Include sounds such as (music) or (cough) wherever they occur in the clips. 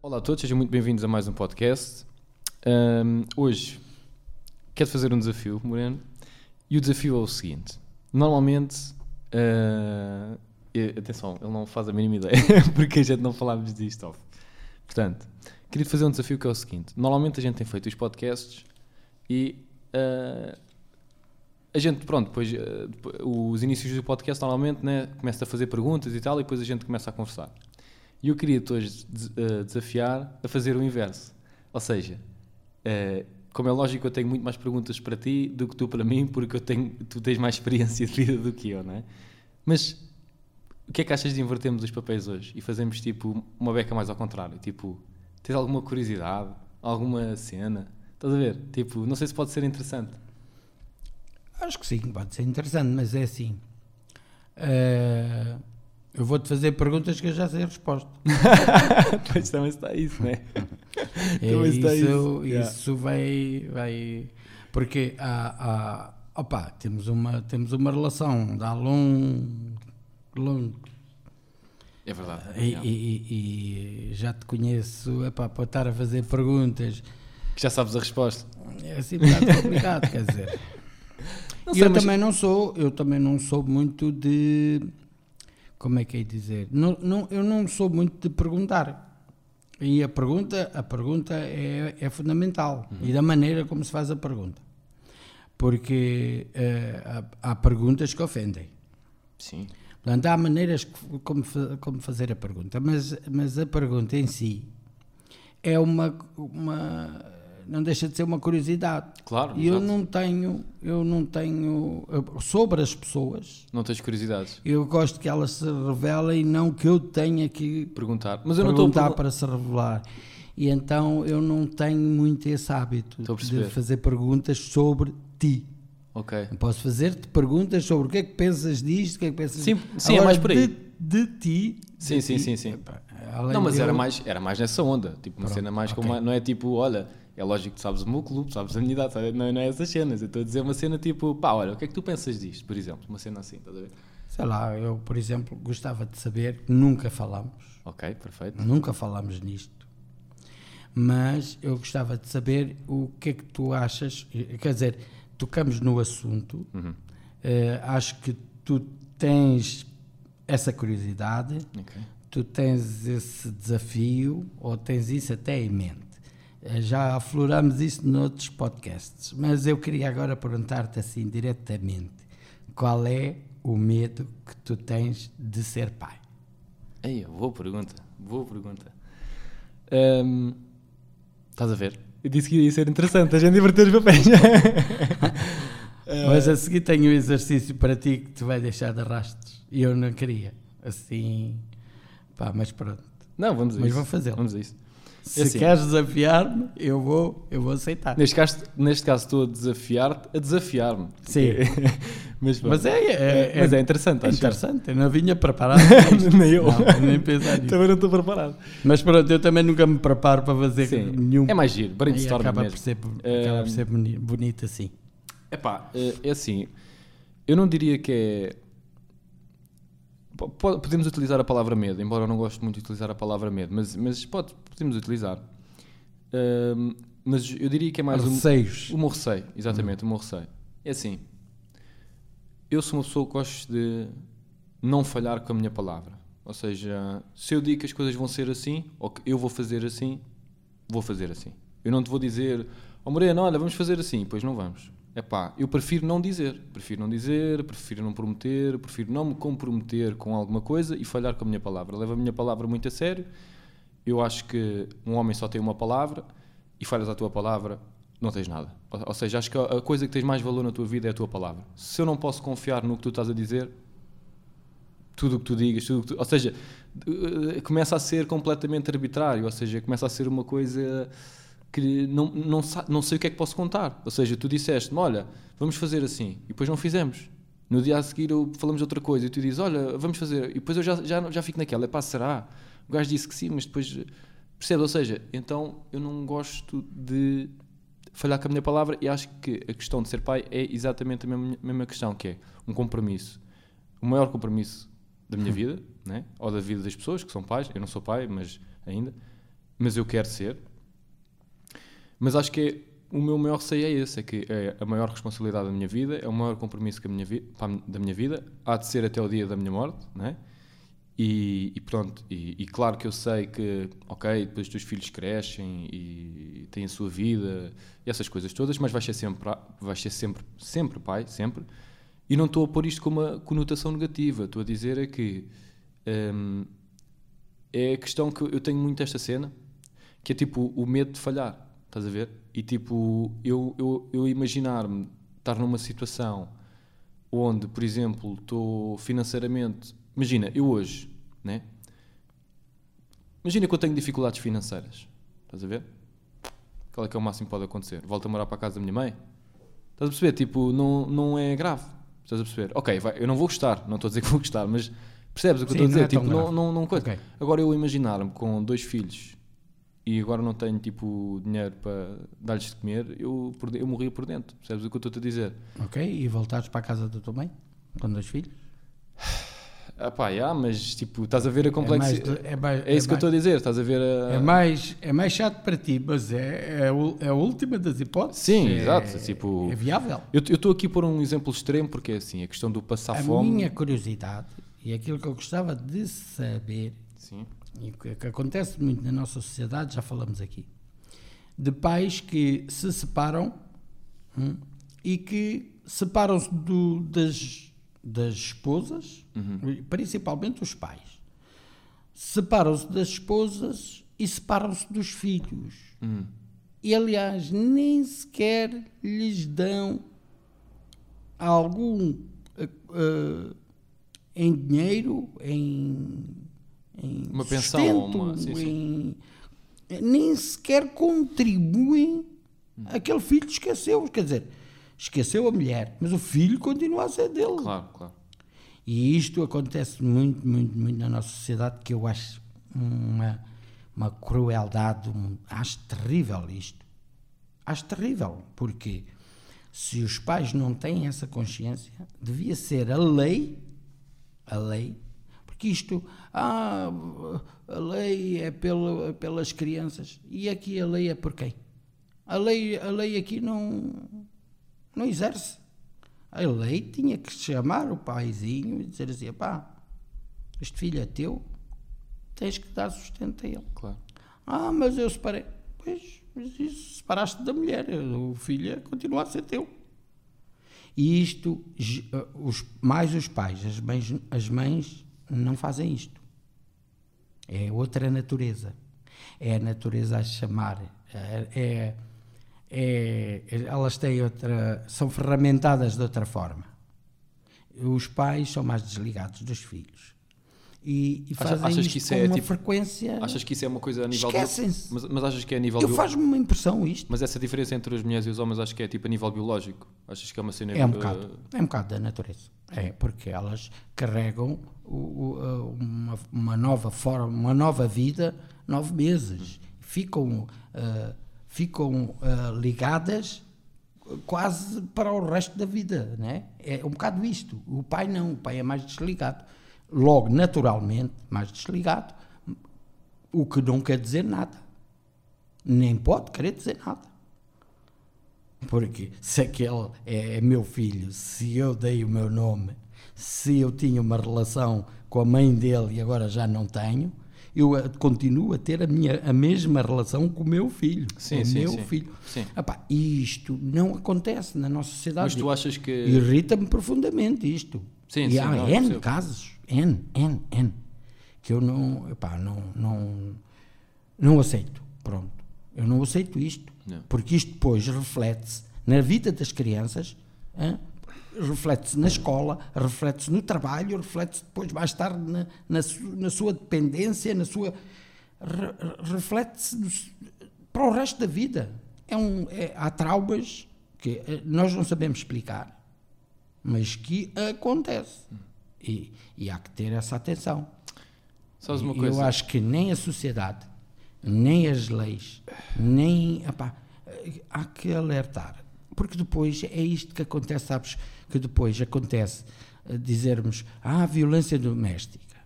Olá a todos, sejam muito bem-vindos a mais um podcast. Ahm, hoje quero fazer um desafio, Moreno, e o desafio é o seguinte: normalmente, e- atenção, ele não faz a mínima ideia, (laughs) porque a gente não falámos disto. Portanto, queria fazer um desafio que é o seguinte: normalmente a gente tem feito os podcasts e ah, a gente, pronto, depois, depois- os inícios do podcast normalmente né, começa a fazer perguntas e tal, e depois a gente começa a conversar. E eu queria-te hoje eh, desafiar a fazer o inverso. Ou seja, eh, como é lógico, eu tenho muito mais perguntas para ti do que tu para mim, porque eu tenho, tu tens mais experiência de vida do que eu, não é? Mas o que é que achas de invertermos os papéis hoje e fazermos tipo uma beca mais ao contrário? Tipo, tens alguma curiosidade? Alguma cena? Estás a ver? Tipo, não sei se pode ser interessante. Acho que sim, pode ser interessante, mas é assim. eh, eu vou-te fazer perguntas que eu já sei a resposta. (laughs) pois também está isso, não é? É, Também está isso, isso, yeah. isso vai, vai. Porque há, há, opa, temos, uma, temos uma relação de há longo. longo É verdade. e, yeah. e- e já te conheço epá, para estar a fazer perguntas. Que já sabes a resposta. É assim bocado complicado, quer dizer. Não E sei, eu mas- também não sou, eu também não sou muito de como é que é dizer? Não, não, eu não sou muito de perguntar. E a pergunta, a pergunta é, é fundamental. Uhum. E da maneira como se faz a pergunta. Porque eh, há, há perguntas que ofendem. Sim. Portanto, há maneiras como, como fazer a pergunta, mas, mas a pergunta em si é uma, uma. Não deixa de ser uma curiosidade. Claro, E eu não tenho, eu não tenho. Sobre as pessoas, Não tens curiosidades? eu gosto que elas se revelem e não que eu tenha que Perguntar. Mas eu não estou a para se revelar. E então eu não tenho muito esse hábito de fazer perguntas sobre ti. Ok. Eu Posso fazer-te perguntas sobre o que é que pensas disto, o que é que pensas Sim, sim, é Agora, mais por aí. De, de ti. Sim, de sim, ti, sim, sim. além Não, mas de era eu- mais, era mais nessa onda. Tipo, uma Pronto, cena mais ok. como. Não é tipo, olha, é lógico que sabes o meu clube, sabes a minha idade, sabe? Não, não é essas cenas. Eu estou a dizer uma cena tipo, pá, olha, o que é que tu pensas disto, por exemplo? Uma cena assim, estás a ver? Sei lá, eu, por exemplo, gostava de saber, nunca falamos, Ok, perfeito. nunca falamos nisto, mas eu gostava de saber o que é que tu achas, quer dizer, tocamos no assunto, Uhum. eh, acho que tu tens essa curiosidade, Ok. tu tens esse desafio ou tens isso até em mente. Eh, Já afloramos isso noutros podcasts, mas eu queria agora perguntar-te assim diretamente: qual é o medo que tu tens de ser pai? Ei, boa pergunta, boa pergunta. Ahm, estás a ver? Eu disse que ia ser interessante, a gente divertir os papéis. (laughs) Mas a seguir tenho um exercício para ti que te vai deixar de rastros e eu não queria. Assim, pá, mas pronto. Não, vamos a Mas isso. vou fazê-lo. Vamos a isso. Se assim. queres desafiar-me, eu vou, eu vou aceitar. Neste caso, neste caso estou a desafiar-te a desafiar-me. Sim. (laughs) mas. Mas é, é, Mas é interessante, É acho. interessante, eu não vinha preparado. (laughs) Nem eu. Não, nem pensar nisso. Também não estou preparado. Mas pronto, eu também nunca me preparo para fazer Sim. nenhum. É mais giro, brainstorm acaba mesmo. por ser, Eh, acaba por ser boni- bonito assim. É é assim, eu não diria que é... po- po- Podemos utilizar a palavra medo, embora eu não goste muito de utilizar a palavra medo, mas, mas pode, podemos utilizar. Ahm, mas eu diria que é mais um, Receios. o meu receio, exatamente, o meu receio. É assim, eu sou uma pessoa que gosto de não falhar com a minha palavra. Ou seja, se eu digo que as coisas vão ser assim, ou que eu vou fazer assim, vou fazer assim. Eu não te vou dizer, ó Moreno, olha, vamos fazer assim, pois não vamos. É pá, eu prefiro não dizer, prefiro não dizer, prefiro não prometer, prefiro não me comprometer com alguma coisa e falhar com a minha palavra. Levo a minha palavra muito a sério. Eu acho que um homem só tem uma palavra e falhas a tua palavra, não tens nada. Ou, seja, acho que a, coisa que tens mais valor na tua vida é a tua palavra. Se eu não posso confiar no que tu estás a dizer, tudo o que tu digas, tudo que tu, ou seja, eh, começa a ser completamente arbitrário, ou seja, começa a ser uma coisa que não, não, não sei o que é que posso contar. Ou seja, tu disseste-me, olha, vamos fazer assim, e depois não fizemos. No dia a seguir eu- falamos outra coisa e tu dizes, olha, vamos fazer, e depois eu já, já, já fico naquela, é pá, será? O gajo disse que sim, mas depois percebe, ou seja, então eu não gosto de falhar com a minha palavra e acho que a questão de ser pai é exatamente a mesma, mesma questão, que é um compromisso. O maior compromisso da minha vida, né? ou da vida das pessoas que são pais, eu não sou pai, mas ainda, mas eu quero ser. Mas acho que é, o meu maior receio é esse, é que é a maior responsabilidade da minha vida, é o maior compromisso que a minha vi, da minha vida, há de ser até o dia da minha morte, né? E, e pronto, e, e, claro que eu sei que, ok, depois os teus filhos crescem e têm a sua vida e essas coisas todas, mas vais ser sempre, vais ser sempre, sempre pai, sempre. E não estou a pôr isto com uma conotação negativa, estou a dizer é que hum, é a questão que eu tenho muito esta cena, que é tipo o medo de falhar, estás a ver? E tipo, eu, eu, eu imaginar-me estar numa situação onde, por exemplo, estou financeiramente. Imagina, eu hoje, né? Imagina que eu tenho dificuldades financeiras, estás a ver? Qual é que é o máximo que pode acontecer? Volto a morar para a casa da minha mãe? Estás a perceber? Tipo, não, não é grave. Estás a perceber? Ok, vai, eu não vou gostar, não estou a dizer que vou gostar, mas Percebes o que Sim, eu estou a dizer? É tipo, não, não, não coisa. Okay. Agora eu imaginar-me com dois filhos e agora não tenho tipo dinheiro para dar-lhes de comer, eu, eu morria por dentro. Percebes o que eu estou a dizer? Ok, e voltares para a casa da tua mãe com dois filhos? Ah pá, yeah, mas tipo, estás a ver a complexidade. É, mais, é, é, é, isso que eu estou a dizer, estás a ver a... É mais, é mais chato para ti, mas é, é, a última das hipóteses. Sim, é, exato. Tipo, é viável. Eu estou aqui por um exemplo extremo porque é assim, a questão do passar a fome. A minha curiosidade e aquilo que eu gostava de saber, Sim. E que, que acontece muito na nossa sociedade, já falamos aqui, de pais que se separam hum, e que separam-se das, das esposas, uhum. principalmente os pais. Separam-se das esposas e separam-se dos filhos. Uhum. E, aliás, nem sequer lhes dão algum. Uh, em dinheiro, em, em uma pensão, sustento, uma, sim, sim. Em, nem sequer contribuem. Hum. Aquele filho esqueceu, quer dizer, esqueceu a mulher, mas o filho continua a ser dele. Claro, claro. E isto acontece muito, muito, muito na nossa sociedade, que eu acho uma, uma crueldade, um, acho terrível isto. Acho terrível, porque se os pais não têm essa consciência, devia ser a lei a lei, porque isto, ah, a lei é pela, pelas crianças, e aqui a lei é por quem? A lei, a lei aqui não, não exerce. A lei tinha que chamar o paizinho e dizer assim, pá, este filho é teu, tens que dar sustento a ele. Claro. Ah, mas eu separei. Pois, mas isso, separaste da mulher, o filho continua a ser teu. E isto, eh, os, mais os pais, as mães, as mães não fazem isto. É outra natureza. É a natureza a chamar. É, é, é, elas têm outra. são ferramentadas de outra forma. Os pais são mais desligados dos filhos e, e fazem achas isto que isso com é, uma tipo, frequência. Achas que isso é uma coisa a nível. Esquecem-se. Mas, mas achas que é a nível. Eu faz-me uma impressão isto. Mas essa diferença entre as mulheres e os homens acho que é tipo a nível biológico. Achas que é uma cena. É um bocado. É um bocado da natureza. É, porque elas carregam uma, uma, nova forma, uma nova vida, nove meses. Ficam, uh, ficam uh, ligadas quase para o resto da vida, né? É um bocado isto. O pai não, o pai é mais desligado logo naturalmente mais desligado, o que não quer dizer nada. Nem pode querer dizer nada. Porque se aquele é meu filho, se eu dei o meu nome, se eu tinha uma relação com a mãe dele e agora já não tenho, eu continuo a ter a, minha, a mesma relação com o meu filho. Sim, o sim, meu sim. filho. Sim. Epá, isto não acontece na nossa sociedade. Mas tu achas que. Irrita-me profundamente isto. Sim, e sim, há não, N casos N, N, N, que eu não, epá, não, não, não aceito. Pronto. Eu não aceito isto. Não. Porque isto depois reflete-se na vida das crianças, reflete-se na escola, reflete-se no trabalho, reflete-se depois mais tarde na, na, su, na sua dependência, na sua. Re, reflete-se para o resto da vida. É um, é, há traumas que eh, nós não sabemos explicar, mas que acontece. E, e há que ter essa atenção. Sabes uma coisa? Eu acho que nem a sociedade, nem as leis, nem. Epá, há que alertar. Porque depois é isto que acontece, sabes? Que depois acontece eh, dizermos, ah, violência doméstica.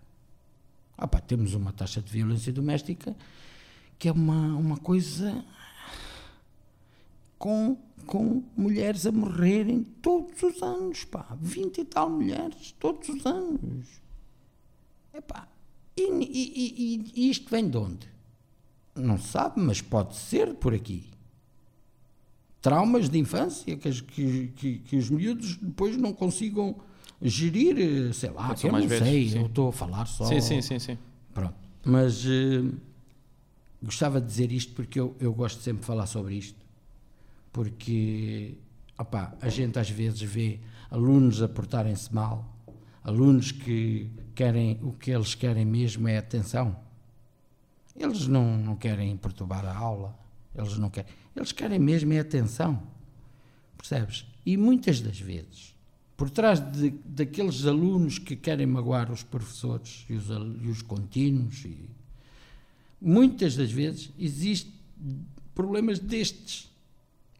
Epá, temos uma taxa de violência doméstica que é uma, uma coisa com, com mulheres a morrerem todos os anos, pá. 20 e tal mulheres todos os anos. Epá, e, e, e, e isto vem de onde? Não sabe, mas pode ser por aqui. Traumas de infância que, que, que, que os miúdos depois não consigam gerir, sei lá, eu não velhos, sei, sim. eu estou a falar só. Sim, sim, sim, sim. Pronto. Mas uh, gostava de dizer isto porque eu, eu gosto sempre de falar sobre isto. Porque a gente às vezes vê alunos a portarem-se mal, alunos que querem, o que eles querem mesmo é atenção. Eles não, não querem perturbar a aula, eles não querem, eles querem mesmo é atenção. Percebes? E muitas das vezes, por trás de, daqueles alunos que querem magoar os professores e os, e os contínuos, e, muitas das vezes existem problemas destes.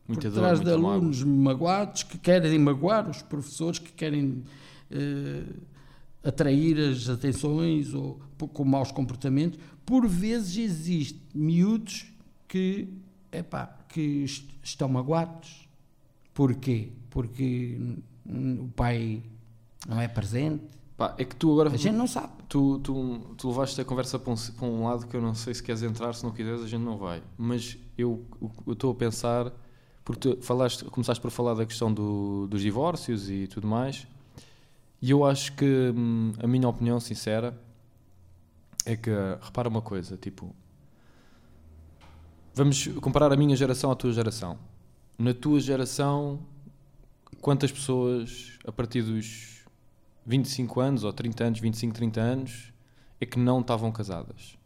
Muita por trás dor, de alunos magoados que querem magoar os professores, que querem. Uh, atrair as atenções ou com maus comportamentos, por vezes existe miúdos que, epá, que estão magoados. Porquê? Porque o pai não é presente. Pá, é que tu agora. A gente não sabe. Tu, tu, tu levaste a conversa para um, para um lado que eu não sei se queres entrar, se não quiseres, a gente não vai. Mas eu estou a pensar, porque tu falaste, começaste por falar da questão do, dos divórcios e tudo mais. E eu acho que hum, a minha opinião sincera é que, repara uma coisa, tipo, vamos comparar a minha geração à tua geração. Na tua geração, quantas pessoas a partir dos 25 anos ou 30 anos, 25, 30 anos, é que não estavam casadas?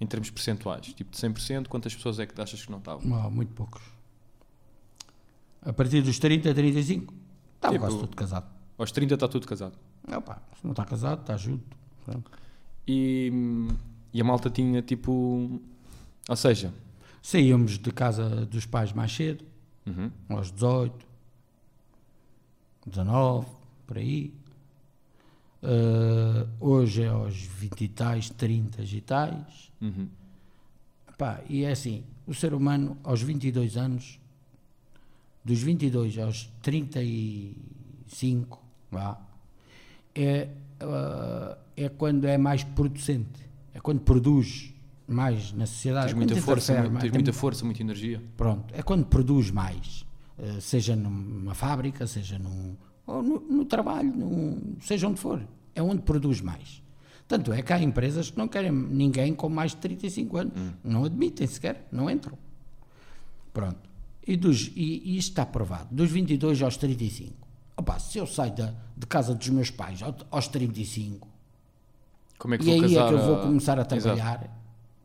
Em termos percentuais, tipo de 100%, quantas pessoas é que achas que não estavam? Oh, muito poucos. A partir dos 30, 35, estava tipo, quase tudo casado. Aos 30 está tudo casado. Opa, se não está casado, está junto. E, e a malta tinha tipo. Ou seja. Saíamos de casa dos pais mais cedo, uhum. aos 18, 19, por aí. Uh, hoje é aos 20 e tais, 30 e tais. Uhum. Epá, e é assim: o ser humano, aos 22 anos, dos 22 aos 35, vá, é, uh, é quando é mais producente, é quando produz mais na sociedade. Tens muita força, muito, tens muita força, muita energia. Pronto, é quando produz mais, uh, seja numa fábrica, seja num, ou no, no trabalho, num, seja onde for, é onde produz mais. Tanto é que há empresas que não querem ninguém com mais de 35 anos, hum. não admitem sequer, não entram. Pronto. E, dos, e, e isto está provado, dos 22 aos 35 Opa, se eu saio da, de casa dos meus pais aos 35 Como é que e aí casar, é que eu vou começar a trabalhar,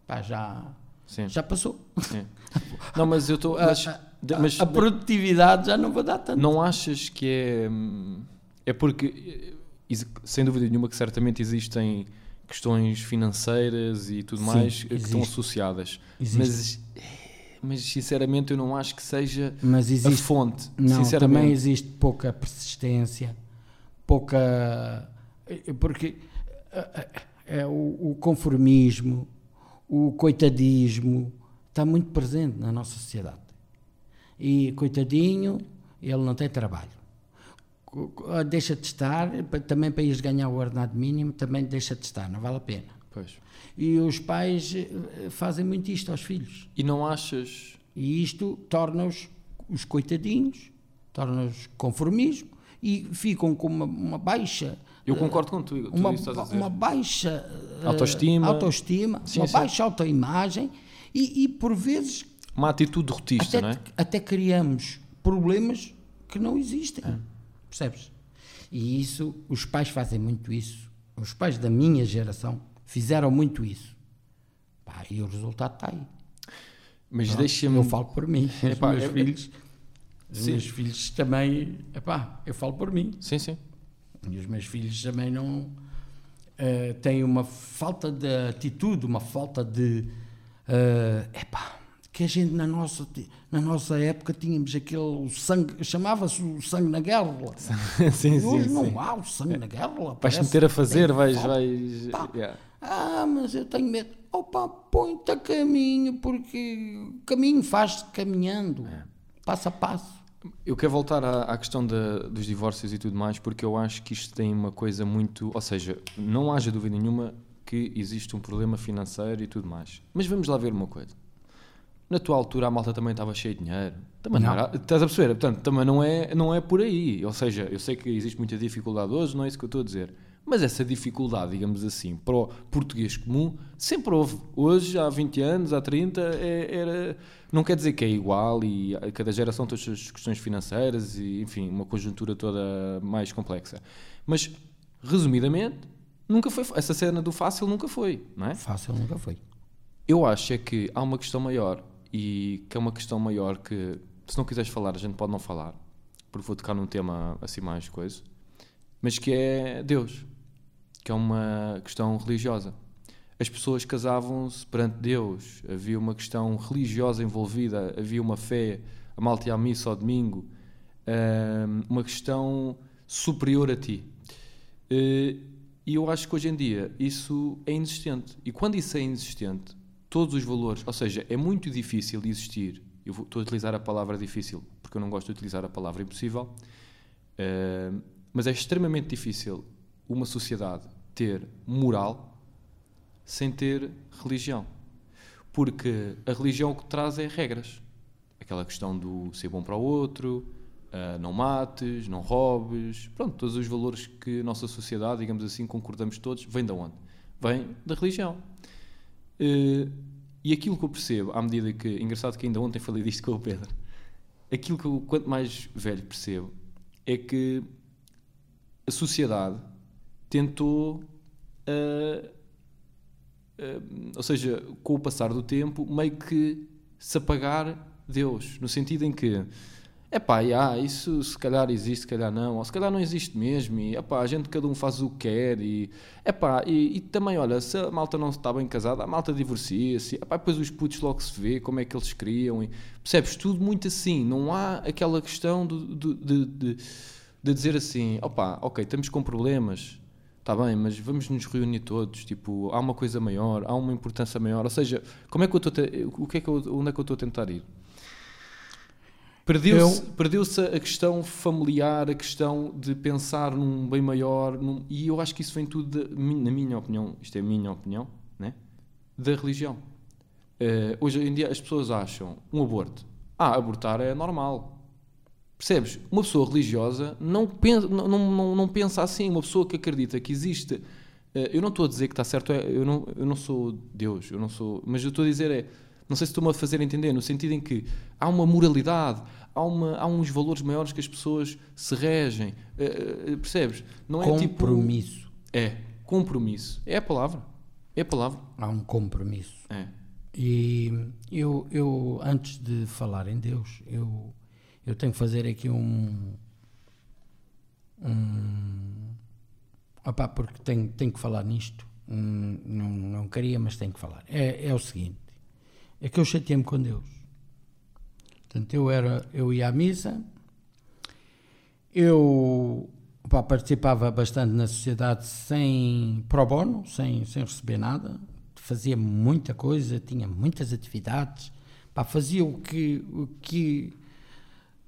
pá, já, Sim. já passou. Sim. (laughs) Não, mas eu estou. A, a, a, produtividade já não vou dar tanto. Não achas que é. É porque, sem dúvida nenhuma, que certamente existem questões financeiras e tudo Sim, mais existe. que estão associadas. Existe. Mas mas sinceramente eu não acho que seja mas existe, a fonte. Não, também existe pouca persistência, pouca. Porque é, o, o conformismo, o coitadismo está muito presente na nossa sociedade. E coitadinho, ele não tem trabalho. Deixa de estar, também para ires ganhar o ordenado mínimo, também deixa de estar, não vale a pena. Pois. E os pais eh, fazem muito isto aos filhos. E não achas? E isto torna-os os coitadinhos, torna-os conformismo e ficam com uma, uma baixa. Eu concordo tu, uma, uma baixa eh, autoestima, autoestima sim, uma sim. baixa autoimagem e, e, por vezes uma atitude derrotista, até, não é? Até criamos problemas que não existem, é. percebes? E isso, os pais fazem muito isso. Os pais da minha geração fizeram muito isso. Pá, e o resultado está aí. Mas deixa-me. Eu falo por mim. (laughs) Epá, os meus filhos. Os meus filhos também. Epá, eu falo por mim. Sim, sim. E os meus filhos também não. Uh, têm uma falta de atitude, uma falta de. Uh, epá, que a gente na nossa, na nossa época tínhamos aquele sangue, chamava-se o sangue na guerra. (laughs) sim, sim, Hoje não sim. há o sangue na guerra. Vais parece meter a fazer, vais. vais Pá. yeah. Ah, mas eu tenho medo. Opa, põe-te a caminho, porque caminho faz-se caminhando, É. passo a passo. Eu quero voltar à, à questão da- dos divórcios e tudo mais, porque eu acho que isto tem uma coisa muito. Ou seja, não haja dúvida nenhuma que existe um problema financeiro e tudo mais. Mas vamos lá ver uma coisa. Na tua altura a malta também estava cheia de dinheiro. Também não. Não. era. Estás a perceber? Portanto, também não é, não é por aí. Ou seja, eu sei que existe muita dificuldade hoje, não é isso que eu estou a dizer. Mas essa dificuldade, digamos assim, para o português comum, sempre houve. Hoje, há 20 anos, há 30, é- era. Não quer dizer que é igual e cada geração tem as suas questões financeiras e, enfim, uma conjuntura toda mais complexa. Mas, resumidamente, nunca foi. Essa cena do fácil nunca foi, não é? Fácil nunca foi. Eu acho é que há uma questão maior e que é uma questão maior que se não quiseres falar a gente pode não falar porque vou tocar num tema assim mais coisa mas que é Deus que é uma questão religiosa. As pessoas casavam-se perante Deus. Havia uma questão religiosa envolvida. Havia uma fé a malta ia missa ao domingo. Uma questão superior a ti. Eh, E eu acho que hoje em dia isso é inexistente. E quando isso é inexistente, todos os valores, ou seja, é muito difícil existir. Eu vou, estou a utilizar a palavra difícil porque eu não gosto de utilizar a palavra impossível, mas é extremamente difícil uma sociedade ter moral sem ter religião. Porque a religião o que traz é regras. Aquela questão do ser bom para o outro, ah, não mates, não roubes, pronto, todos os valores que a nossa sociedade, digamos assim, concordamos todos, vêm de onde? Vem da religião. Eh, e aquilo que eu percebo, à medida que, engraçado que ainda ontem falei disto com o Pedro, aquilo que eu, quanto mais velho percebo, é que a sociedade tentou, ah, ah, ou seja, com o passar do tempo, meio que se apagar Deus, no sentido em que Epá, yeah, isso se calhar existe, se calhar não, ou se calhar não existe mesmo, e epá, a gente cada um faz o que quer, e, epá, e, e também, olha, se a malta não está bem casada, a malta divorcia-se, epá, depois os putos logo se vê como é que eles criam, e, percebes, tudo muito assim, não há aquela questão do- de, de, de dizer assim, opá, ok, estamos com problemas, está bem, mas vamos nos reunir todos, tipo, há uma coisa maior, há uma importância maior, ou seja, como é que eu estou, o que é que eu, onde é que eu estou a tentar ir? Perdeu-se perdeu a questão familiar, a questão de pensar num bem maior, num- e eu acho que isso vem tudo, da- na minha opinião, isto é a minha opinião, né? da religião. Eh, hoje em dia as pessoas acham um aborto, ah, abortar é normal. Percebes? Uma pessoa religiosa não pensa, não, não, não, pensa assim. Uma pessoa que acredita que existe. eh, eu não estou a dizer que está certo, é- eu não, eu não sou Deus, eu não sou. Mas eu estou a dizer é. Não sei se estou-me a fazer entender, no sentido em que há uma moralidade, há, uma, há uns valores maiores que as pessoas se regem. eh, eh, percebes? Não é tipo. compromisso. É, compromisso. É a palavra. É a palavra. Há um compromisso. É. E eu, eu antes de falar em Deus, eu, eu tenho que fazer aqui um. um opá, porque tenho, tenho que falar nisto. Hum, não, não queria, mas tenho que falar. É, é o seguinte: é que eu chateei-me com Deus. Portanto, eu, era, eu ia à missa, eu participava bastante na sociedade sem pro bono, sem, sem receber nada, fazia muita coisa, tinha muitas atividades, fazia o que, o que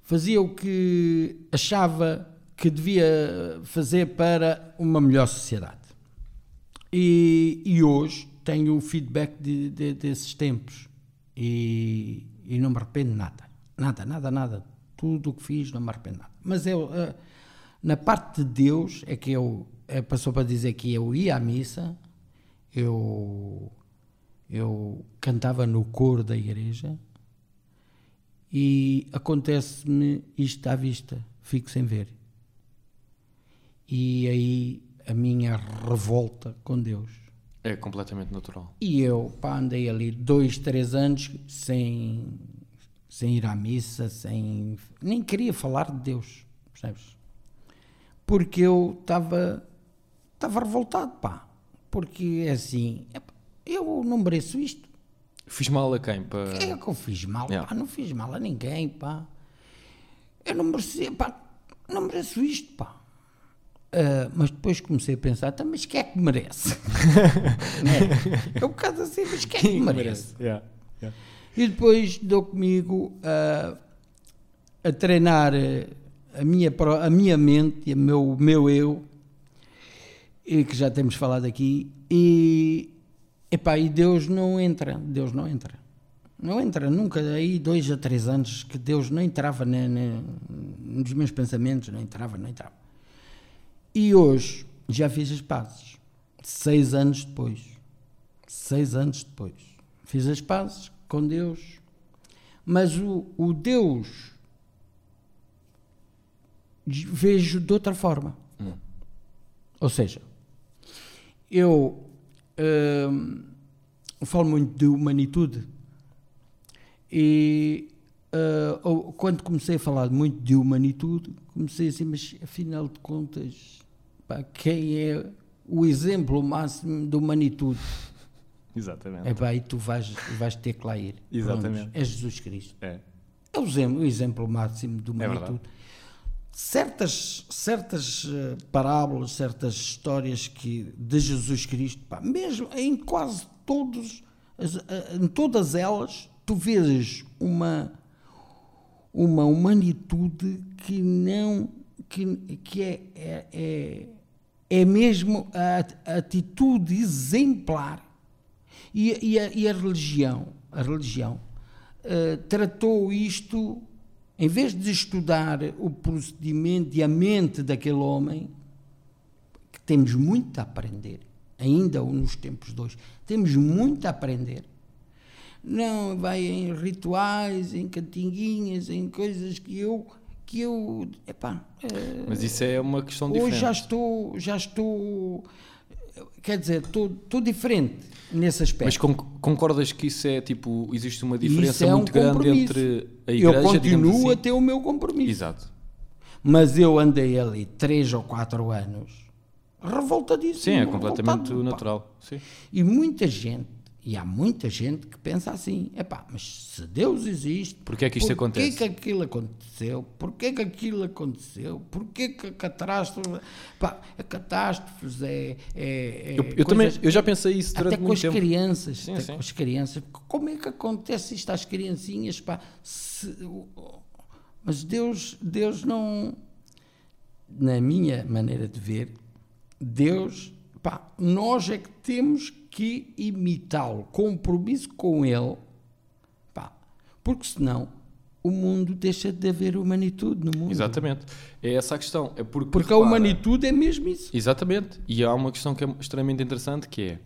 fazia o que achava que devia fazer para uma melhor sociedade. E, e hoje tenho o feedback de, de- desses tempos e, e não me arrependo de nada. Nada, nada, nada. Tudo o que fiz não me arrependo nada. Mas eu, eh, na parte de Deus, é que eu, eh, passou para dizer que eu ia à missa, eu, eu cantava no coro da igreja e acontece-me isto à vista, fico sem ver. E aí a minha revolta com Deus. É completamente natural. E eu pá, andei ali dois, três anos sem, sem ir à missa, sem. nem queria falar de Deus, percebes? Porque eu estava estava revoltado, pá. Porque é assim, eu não mereço isto. Fiz mal a quem? Para... É que eu fiz mal, Yeah. pá, não fiz mal a ninguém, pá. Eu não merecia, pá, não mereço isto, pá. Ah, mas depois comecei a pensar, tá, mas quem é que merece? (laughs) é, é um bocado assim, mas quem é que merece? Yeah, yeah. E depois dou comigo a, a treinar eh, a minha, a minha mente e o meu, meu eu, e que já temos falado aqui, e, epá, e Deus não entra, Deus não entra. Não entra nunca, aí dois a três anos que Deus não entrava na- na- nos meus pensamentos, não entrava, não entrava. E hoje já fiz as pazes, seis anos depois, seis anos depois, fiz as pazes com Deus, mas o, o Deus vejo de outra forma. Ou seja, eu hum, falo muito de humanitude e ou- quando comecei a falar muito de humanitude, comecei assim, mas afinal de contas, pá, quem é o exemplo máximo de humanitude? (laughs) Exatamente. É pá, e tu vais, vais ter que lá ir. Exatamente. Pronto, é Jesus Cristo. É. É o exemplo, máximo de verdade. humanitude. Certas, certas eh, parábolas, certas histórias que, de Jesus Cristo, pá, mesmo em quase todos, em todas elas, tu vês uma, uma humanitude que não, que, que é, é, é, é mesmo a, atitude exemplar. E, e a, e a religião, a religião eh, tratou isto, em vez de estudar o procedimento e a mente daquele homem, que temos muito a aprender, ainda nos tempos de hoje, temos muito a aprender. Não vai em rituais, em cantinguinhas, em coisas que eu, que eu, epá, Mas isso é uma questão Hoje diferente. já estou, já estou, quer dizer, estou, diferente nesse aspecto. Mas con- concordas que isso é tipo, existe uma diferença é um muito grande compromisso. entre a eu igreja, digamos continuo a assim? ter o meu compromisso. Exato. Mas eu andei ali três ou quatro anos revoltadíssimo. Sim, é completamente natural. Sim. E muita gente, e há muita gente que pensa assim, epá, mas se Deus existe, Porquê é que isto porquê acontece? que aquilo aconteceu? Porquê que aquilo aconteceu? Porquê que a catástrofe, pá, a catástrofes é... é, é Eu, eu também, eu já pensei isso até durante com muito as tempo. crianças, Sim, até sim. com as crianças, como é que acontece isto às criancinhas, pá? Se- mas Deus, Deus não, na minha maneira de ver, Deus, pá, nós é que temos que imitá-lo, compromisso com Ele, pá, porque senão o mundo deixa de haver humanitude no mundo. Exatamente. É essa a questão. É porque, Porque a repara, humanitude é mesmo isso. Exatamente. E há uma questão que é extremamente interessante que é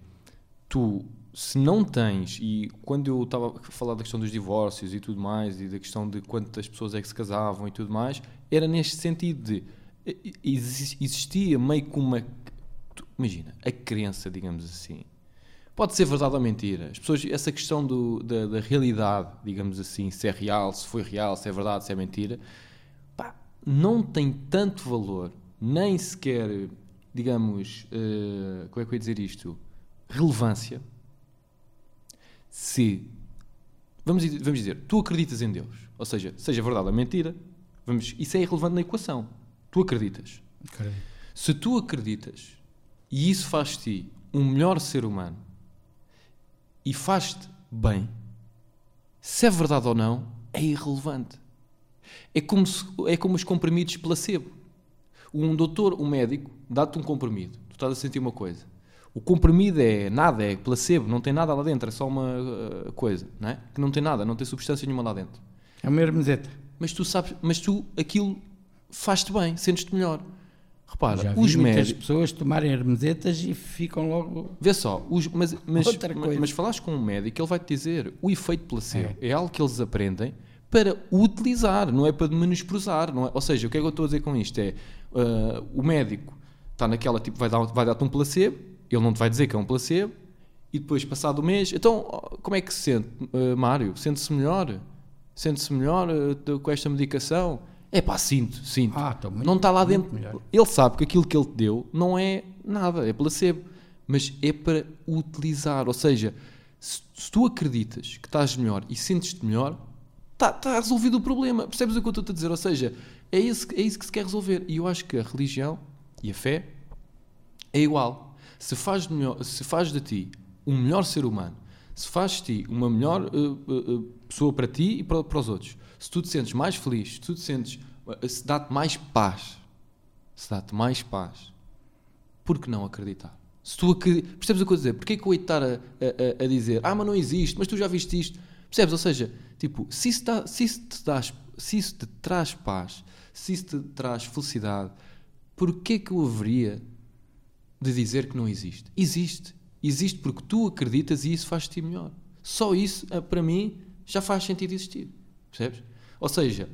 tu, se não tens, e quando eu estava a falar da questão dos divórcios e tudo mais, e da questão de quantas pessoas é que se casavam e tudo mais, era neste sentido de exi- existia meio que uma. Imagina, a crença, digamos assim. Pode ser verdade ou mentira. As pessoas, essa questão do, da, da realidade, digamos assim, se é real, se foi real, se é verdade, se é mentira, pá, não tem tanto valor, nem sequer, digamos, eh, como é que eu ia dizer isto? Relevância, se, vamos, dizer- vamos dizer, tu acreditas em Deus, ou seja, seja verdade ou mentira, vamos, isso é irrelevante na equação. Tu acreditas. Se tu acreditas e isso faz de ti um melhor ser humano e faz-te bem, se é verdade ou não, é irrelevante. É como, se- é como os comprimidos placebo. Um doutor, um médico, dá-te um comprimido. Tu estás a sentir uma coisa. O comprimido é nada, é placebo, não tem nada lá dentro, é só uma uh, coisa, não é? Que não tem nada, não tem substância nenhuma lá dentro. É uma hermeseta. Mas tu sabes, mas tu aquilo faz-te bem, sentes-te melhor. Repara, Já vi os médicos. pessoas tomarem hermesetas e ficam logo Vê só, os, mas, mas, Outra mas, coisa. mas falaste com um médico, ele vai-te dizer o efeito placebo é. algo que eles aprendem para utilizar, não é para menosprezar. Não é? Ou seja, o que é que eu estou a dizer com isto? É ah, o médico está naquela tipo, vai, dar, vai dar-te um placebo, ele não te vai dizer que é um placebo, e depois, passado o mês, então como é que se sente, ah, Mário? Sente-se melhor? Sente-se melhor ah, com esta medicação? É pá, sinto, sinto. Ah, muito- não está lá dentro. melhor. Ele sabe que aquilo que ele te deu não é nada, é placebo. Mas é para utilizar. Ou seja, Se, se tu acreditas que estás melhor e sentes-te melhor, está tá resolvido o problema. Percebes o que eu estou a dizer? Ou seja, é isso, é isso que se quer resolver. E eu acho que a religião e a fé é igual. Se faz, melhor, se faz de ti um melhor ser humano, se faz de ti uma melhor uh, uh, pessoa para ti e para, para, os outros, se tu te sentes mais feliz, se tu te sentes, se dá-te mais paz, se dá-te mais paz, por que não acreditar? Se tu acreditas, percebes o que eu estou a dizer? Porquê que eu hei estar a, a, a, dizer, ah, mas não existe, mas tu já viste isto? Percebes? Ou seja, tipo, se isso, dá, se isso, te, dás, se isso te traz paz, se isso te traz felicidade, porquê que eu haveria de dizer que não existe? Existe. Existe porque tu acreditas e isso faz-te melhor. Só isso, eh, para mim, já faz sentido existir. Percebes? Ou seja,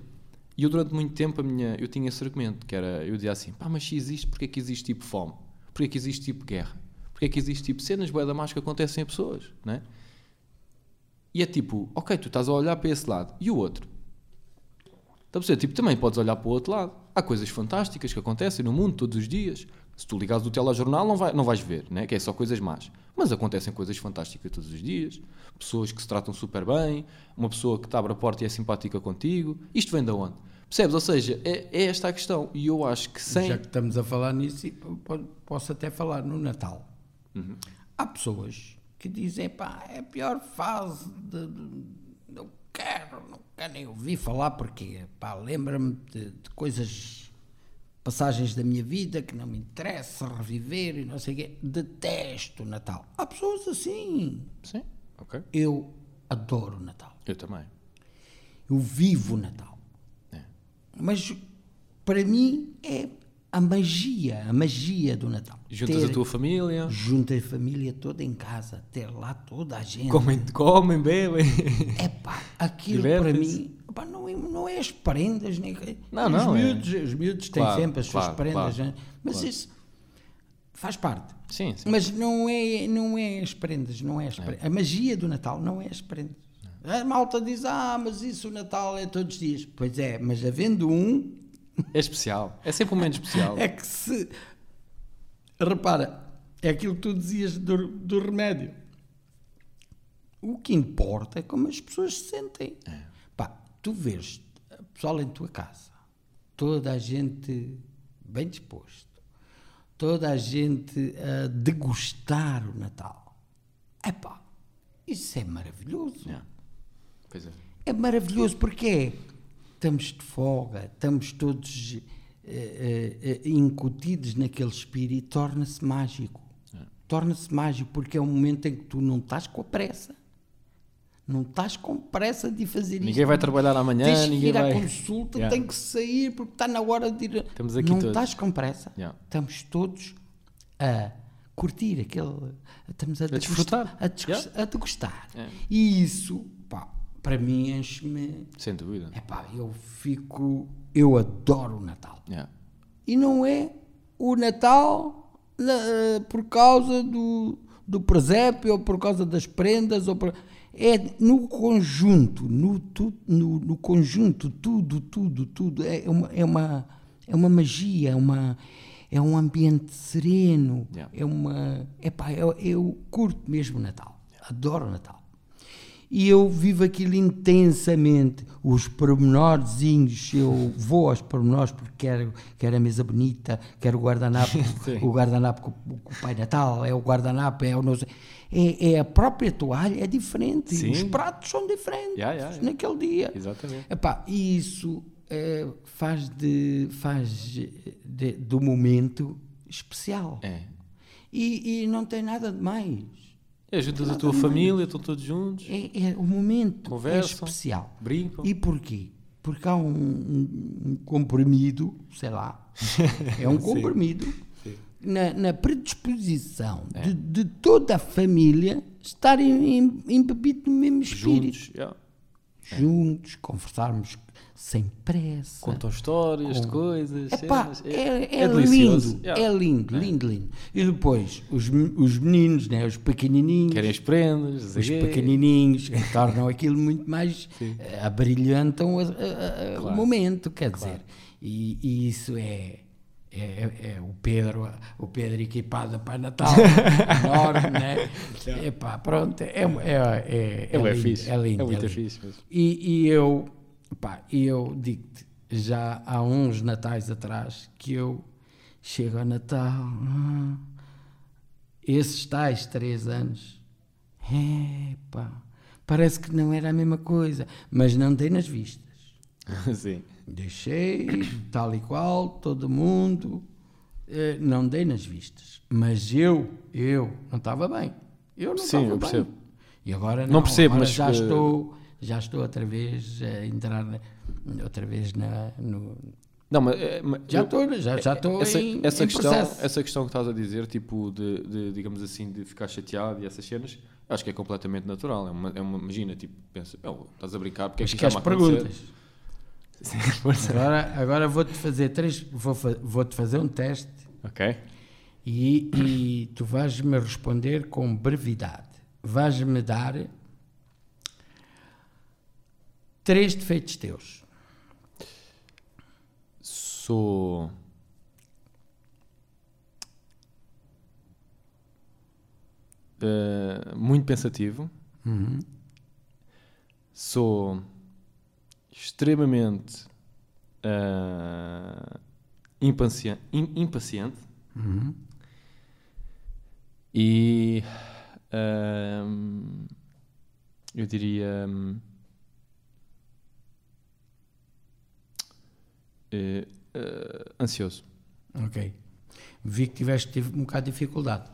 eu durante muito tempo a minha, eu tinha esse argumento, que era, eu dizia assim, pá, mas se existe, porquê que existe tipo fome? Porquê que existe tipo guerra? Porquê que existe tipo cenas boeda más que acontecem a pessoas, né? E é tipo, ok, tu estás a olhar para esse lado, e o outro? Está a? Tipo, também podes olhar para o outro lado. Há coisas fantásticas que acontecem no mundo todos os dias. Se tu ligares o telejornal, não, vai, não vais ver, né? que é só coisas más. Mas acontecem coisas fantásticas todos os dias. Pessoas que se tratam super bem, uma pessoa que te abre a porta e é simpática contigo. Isto vem de onde? Percebes? Ou seja, é, é, esta a questão. E eu acho que sem. Já que estamos a falar nisso, posso até falar no Natal. Uhum. Há pessoas que dizem, pá, é a pior fase de, não quero, não quero nem ouvir falar porque, pá, lembra-me de, de, coisas, passagens da minha vida que não me interessa reviver e não sei o quê. Detesto o Natal. Há pessoas assim. Sim, ok. Eu adoro o Natal. Eu também. Eu vivo o Natal. É. Mas para mim é a magia, a magia do Natal. Juntas ter, a tua família. Junta a família toda em casa, ter lá toda a gente. Comem, comem bebem. É pá, aquilo para mim pá, não, é, não é as prendas, nem. Não, os não. É. Miúdos, é. Os miúdos têm claro, sempre as suas prendas, claro, mas claro. isso faz parte. Sim, sim. Mas não é, não é as prendas, não é as prendas. A magia do Natal não é as prendas. A malta diz, ah, mas isso o Natal é todos os dias. Pois é, mas havendo um, é especial. É sempre um momento especial. é que se. Repara, é aquilo que tu dizias do, do remédio. O que importa é como as pessoas se sentem. É. Pá, tu vês pessoal em tua casa, toda a gente bem disposto, toda a gente a degustar o Natal. É pá, isso é maravilhoso. É. Pois é. É maravilhoso porque é estamos de folga, estamos todos uh, uh, incutidos naquele espírito, torna-se mágico. É. Torna-se mágico porque é um momento em que tu não estás com a pressa. Não estás com pressa de fazer ninguém isto. Ninguém vai trabalhar amanhã, Tens que ninguém ir vai... à consulta, yeah. tem que sair porque está na hora de ir. Estamos aqui não todos. estás com pressa. Yeah. Estamos todos a curtir aquele. Estamos a, a desfrutar. A, desgustar. Yeah. A degustar. Yeah. E isso, pá, para mim enche-me. Sem dúvida. Epá, eu fico. Eu adoro o Natal. Yeah. E não é o Natal na, por causa do, do presépio ou por causa das prendas. Ou por, é no conjunto, no, tu, no, no conjunto, tudo, tudo, tudo. É uma, é uma, é uma magia, é, uma, é um ambiente sereno. Yeah. É uma. Epá, eu, eu curto mesmo o Natal. Adoro o Natal e eu vivo aquilo intensamente. Os pormenorzinhos, eu vou aos pormenores porque quero, quero a mesa bonita, quero o guardanapo, (laughs) o guardanapo com, o Pai Natal, é o guardanapo, é o não sei. É, é, a própria toalha, é diferente. Sim. Os pratos são diferentes yeah, yeah, yeah. naquele dia. Exatamente. Epá, e isso é, faz, de, faz de, do momento especial. É. E, e não tem nada de mais. Ajudas a tua família, estão todos juntos. É, é o momento Conversam, é especial. Brincam. E porquê? Porque há um, um, um comprimido, sei lá, (laughs) é um comprimido na, na, predisposição É. de, de, toda a família estarem embebidos no mesmo espírito. Juntos, yeah. Juntos, conversarmos sem pressa. Contam histórias de coisas. Epá, cenas. é, é, é delicioso. lindo, Yeah. é lindo, lindo, lindo. E depois, os, os meninos, né, os pequenininhos, Querem as prendas, os quê. pequenininhos que tornam aquilo muito mais (laughs) Sim. eh, abrilhantam a- a- a- o Claro. momento, quer dizer, e, e isso é é, é- é o Pedro, o Pedro equipado Pai Natal, (laughs) enorme, né? Epá, pronto, é, é, é, É, bué lindo, é lindo. É muito lindo. fixe mesmo. E, e eu, pá, eu digo-te, já há uns natais atrás que eu chego ao Natal, ah, esses tais três anos, epá, parece que não era a mesma coisa, mas não dei nas vistas. (laughs) Sim. Deixei, tal e qual, todo mundo, eh, não dei nas vistas. Mas eu, eu não estava bem. Eu não Sim, estava eu bem. percebo. E agora não, Não percebo, agora mas, já eh, estou, já estou outra vez a entrar outra vez na, no, Não, mas, é, mas já estou, já, já estou essa, em, essa em questão, processo. essa questão que estás a dizer, tipo, de, de, digamos assim, de ficar chateado e essas cenas, acho que é completamente natural. É uma, é uma- imagina, tipo, pensa, "Oh, estás a brincar, porque é Mas que que as isto está-me a acontecer?" perguntas. (laughs) Sim. Agora, agora vou-te fazer três, vou, fa- vou-te fazer um teste ok. e, e tu vais-me responder com brevidade. Vais-me dar três defeitos teus. Sou. eh, muito pensativo. Uhum. Sou extremamente eh, impaciente, im- impaciente Uhum. e ehm, eu diria hum, eh, eh, ansioso. Ok. Vi que tiveste tive um bocado de dificuldade.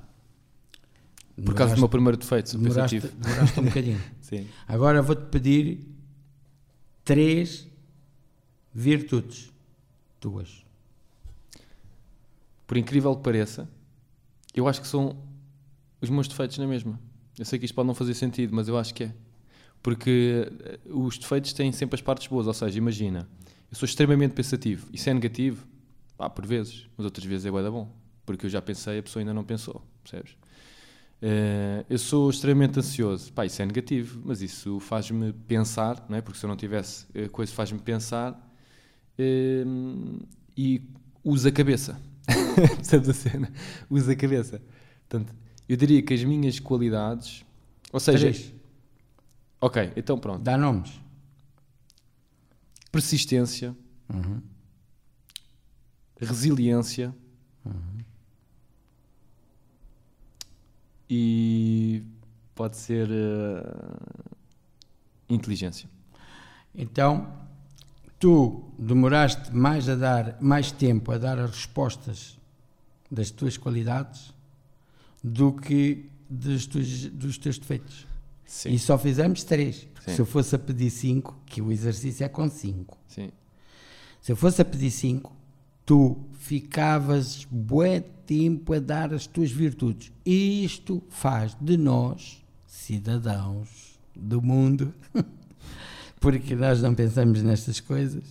Por causa do meu primeiro defeito, demoraste, demoraste um bocadinho. (laughs) Sim. Agora vou-te pedir três virtudes tuas. Por incrível que pareça, eu acho que são os meus defeitos na mesma. Eu sei que isto pode não fazer sentido, mas eu acho que é. Porque eh, os defeitos têm sempre as partes boas. Ou seja, imagina, eu sou extremamente pensativo. Isso é negativo? Pá, por vezes. Mas outras vezes é bué da bom. Porque eu já pensei, a pessoa ainda não pensou. Percebes? Eh, eu sou extremamente ansioso. Pá, isso é negativo, mas isso faz-me pensar, não é? Porque se eu não tivesse eh, coisa, faz-me pensar eh, e usa a cabeça. (laughs) Percebes a cena? Usa a cabeça. Portanto, eu diria que as minhas qualidades. Ou seja, Três. ok, então pronto. Dá nomes. Persistência, Uhum. resiliência e pode ser eh, inteligência. Então, tu demoraste mais a dar mais tempo a dar as respostas das tuas qualidades do que dos teus, dos teus defeitos. Sim, E só fizemos três. Sim. Se eu fosse a pedir cinco, que o exercício é com cinco. sim. Se eu fosse a pedir cinco, tu ficavas bué tempo a dar as tuas virtudes. Isto faz de nós, cidadãos do mundo, (laughs) porque nós não pensamos nestas coisas,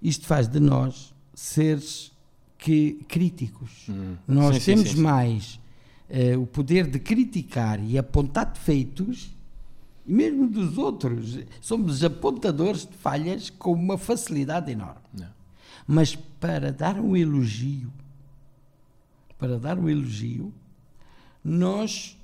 isto faz de nós seres que, críticos. Hum. Nós Sim, temos sim, sim. mais eh, o poder de criticar e apontar defeitos, e mesmo dos outros. Somos apontadores de falhas com uma facilidade enorme. Não. Mas para dar um elogio, para dar um elogio, nós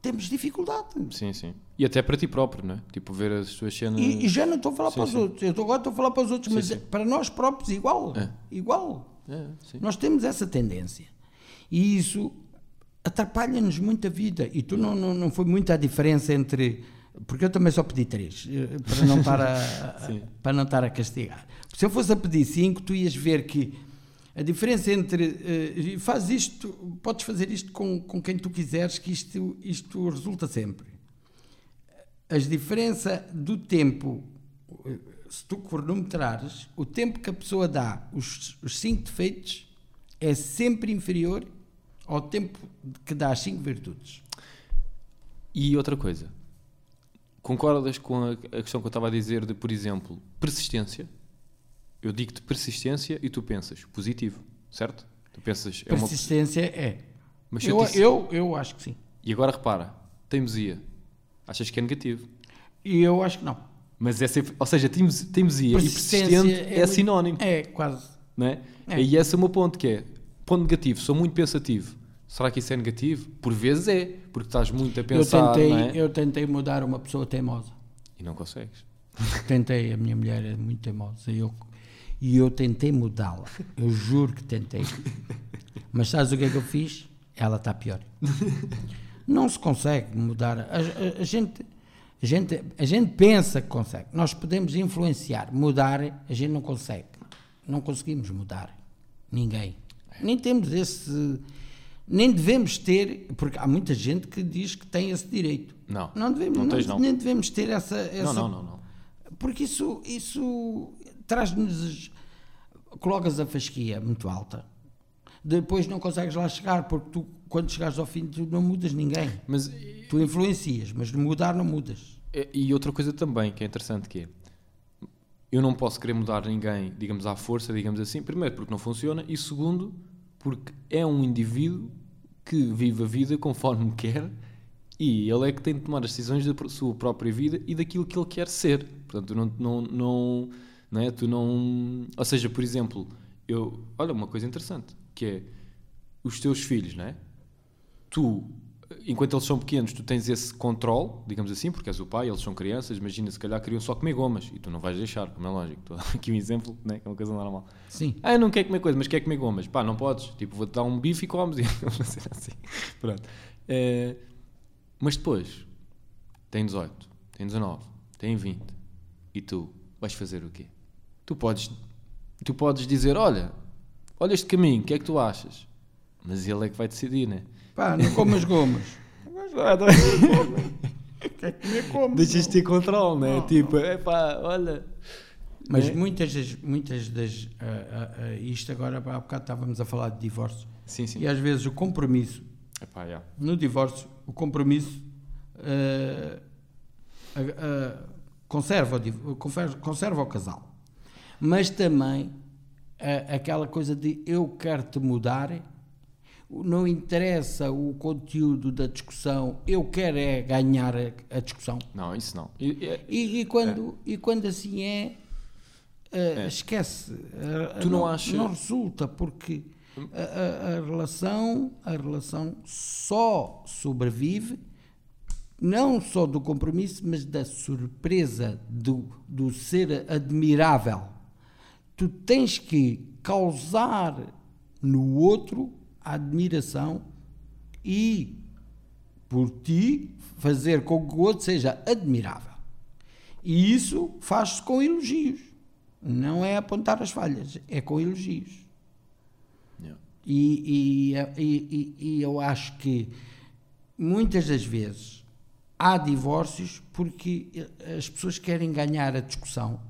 temos dificuldade. Sim, sim. E até para ti próprio, não é? Tipo, ver as tuas cenas. E, e já não estou a falar Sim, para os sim. outros. Eu estou, agora estou a falar para os outros, Sim, mas para nós próprios igual. É. Igual. É. Nós temos essa tendência. E isso atrapalha-nos muito a vida. E tu não, não, não foi muita a diferença entre. Porque eu também só pedi três, eh, para não estar a, (laughs) a- para não estar a castigar. Se eu fosse a pedir cinco, tu ias ver que a diferença entre. e faz isto, podes fazer isto com, com quem tu quiseres, que isto, isto resulta sempre. A diferença do tempo, eh, se tu cronometrares, o tempo que a pessoa dá, os, os cinco defeitos, é sempre inferior ao tempo que dá as cinco virtudes. E outra coisa, concordas com a, a questão que eu estava a dizer de, por exemplo, persistência? Eu digo-te persistência e tu pensas positivo, certo? Tu pensas, é uma. Persistência é. Mas Eu, eu, disse- eu, eu acho que sim. E agora repara, teimosia. Achas que é negativo? E eu acho que não. Mas é sempre. Ou seja, teimos- teimosia e persistente é, muito- sinónimo. É, quase. Não é? É. E esse é o meu ponto, que é, ponto negativo, sou muito pensativo. Será que isso é negativo? Por vezes é, porque estás muito a Eu pensar, tentei, não é? eu tentei mudar uma pessoa teimosa. E não consegues. Tentei, a minha mulher é muito teimosa e eu, e eu tentei mudá-la. Eu juro que tentei. Mas sabes o que é que eu fiz? Ela está pior. Não se consegue mudar. A, a- a gente, a, gente, a gente pensa que consegue. Nós podemos influenciar. Mudar, a gente não consegue. Não conseguimos mudar. Ninguém. Nem temos esse. Nem devemos ter, porque há muita gente que diz que tem esse direito. Não, Não devemos, não tens, não. nem devemos ter essa, essa Não, não, não, não. porque isso, isso traz-nos. colocas a fasquia muito alta. Depois não consegues lá chegar, porque tu, quando chegares ao fim, tu não mudas ninguém. Mas Tu influencias, mas mudar não mudas. E- E outra coisa também que é interessante que é, eu não posso querer mudar ninguém, digamos, à força, digamos assim, primeiro porque não funciona e segundo porque é um indivíduo que vive a vida conforme quer e ele é que tem de tomar as decisões da sua própria vida e daquilo que ele quer ser. Portanto, não, não, não, não é? Tu não... Ou seja, por exemplo, eu... Olha, uma coisa interessante, que é os teus filhos, não é? tu, enquanto eles são pequenos, tu tens esse controle, digamos assim, porque és o pai, eles são crianças, imagina, se calhar queriam só comer gomas e tu não vais deixar, como é lógico. Estou a dar aqui um exemplo, né, que é uma coisa normal. Sim. Ah, eu não quero comer coisa, mas quer comer gomas. Pá, não podes. Tipo, vou-te dar um bife e comes. (laughs) Assim. Pronto. Eh, mas depois, tem 18, tem 19, tem 20 e tu vais fazer o quê? Tu podes, tu podes dizer, olha, olha este caminho, o que é que tu achas? Mas ele é que vai decidir, né? Pá, não comas (laughs) gomas. Quer comer como? Deixas de ter controle, né? Tipo, é pá, olha. Mas né? muitas das. Muitas das ah, ah, ah, isto agora, há bocado estávamos a falar de divórcio. Sim, sim. E às vezes o compromisso É pá, já. no divórcio, o compromisso conserva, conserva o casal. Mas também aquela coisa de eu quero te mudar, não interessa o conteúdo da discussão, eu quero é ganhar a, a discussão. Não, isso não. E- e- E, e quando, e quando assim é, eh, esquece. eh, Tu não achas- Não resulta, porque a, a- a relação, a relação só sobrevive não só do compromisso, mas da surpresa, do, do ser admirável. Tu tens que causar no outro admiração e, por ti, fazer com que o outro seja admirável. E isso faz-se com elogios. Não é apontar as falhas, é com elogios. Yeah. E, e, e- e- eu acho que muitas das vezes há divórcios porque as pessoas querem ganhar a discussão,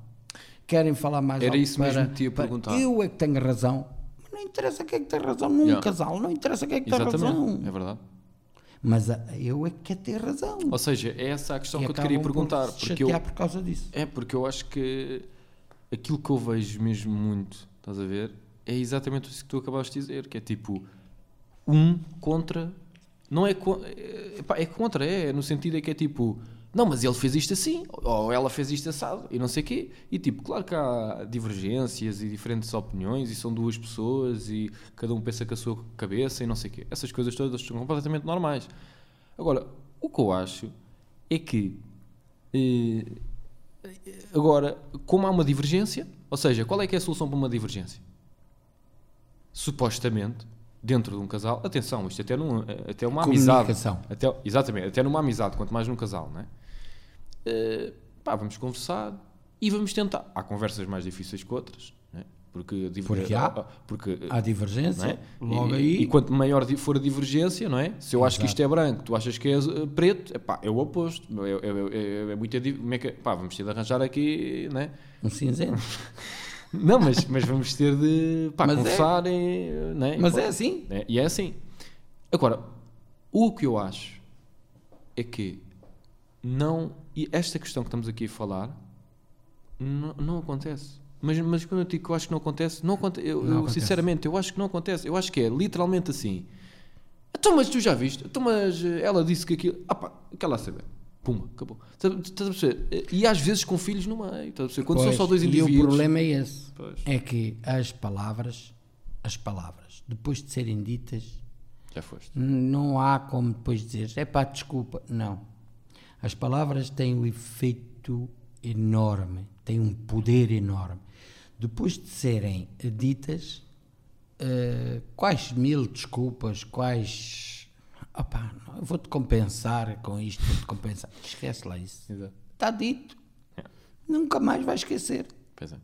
querem falar mais Era isso mesmo que te ia para- perguntar. Eu é que tenho razão. Não interessa quem é que tem razão num Yeah. casal, não interessa quem é que tem razão. É verdade. Mas a- eu é que quero ter razão. Ou seja, é essa a questão E que eu te queria por perguntar. se Porque eu, por causa disso. é porque eu acho que aquilo que eu vejo mesmo muito, estás a ver, é exatamente isso que tu acabaste de dizer, que é tipo um contra. Não é, é, é contra, é, no sentido é que é tipo, não, mas ele fez isto assim, ou ela fez isto assado, e não sei o quê. E tipo, claro que há divergências e diferentes opiniões, e são duas pessoas, e cada um pensa com a sua cabeça, e não sei o quê. Essas coisas todas são completamente normais. Agora, o que eu acho é que. eh, Agora, como há uma divergência, ou seja, qual é que é a solução para uma divergência? Supostamente, dentro de um casal, atenção, isto até, num, até uma amizade. Até, exatamente, até numa amizade, quanto mais num casal, não é? Eh, pá, vamos conversar e vamos tentar. Há conversas mais difíceis que outras, não é? Porque, Porque há. porque, Há divergência, é? logo e, aí. E quanto maior for a divergência, não é? Se eu acho que Exato. isto é branco, tu achas que é eh, preto, epá, é o oposto. É, é, é, é muito. di- Como é que, é? pá, vamos ter de arranjar aqui, não é? um cinzento. (laughs) Não, mas, mas vamos ter de pá, Mas é. conversar e, não é? Mas Pá, é assim. é, E é assim. Agora, o que eu acho é que não. E esta questão que estamos aqui a falar não, não acontece. Mas, mas quando eu digo que eu acho que não acontece, não acontece. Eu, Não eu, acontece. sinceramente, eu acho que não acontece. Eu acho que é literalmente assim. Então, mas tu já viste? Então, mas eh, ela disse que aquilo. Ah, pá, quer lá saber. Puma, acabou. Estás estás a perceber? E às vezes com filhos no meio. Estás a perceber? Quando são Pois, só dois E indivíduos. o problema é esse. Pois. É que as palavras, as palavras, depois de serem ditas, Já foste. não há como depois dizer, é pá, desculpa. Não. As palavras têm um efeito enorme, têm um poder enorme. Depois de serem ditas, eh, quais mil desculpas, quais. Opá, vou-te compensar com isto, vou-te compensar. Esquece lá isso. Exato. Está dito. É. Nunca mais vai esquecer. Pois é.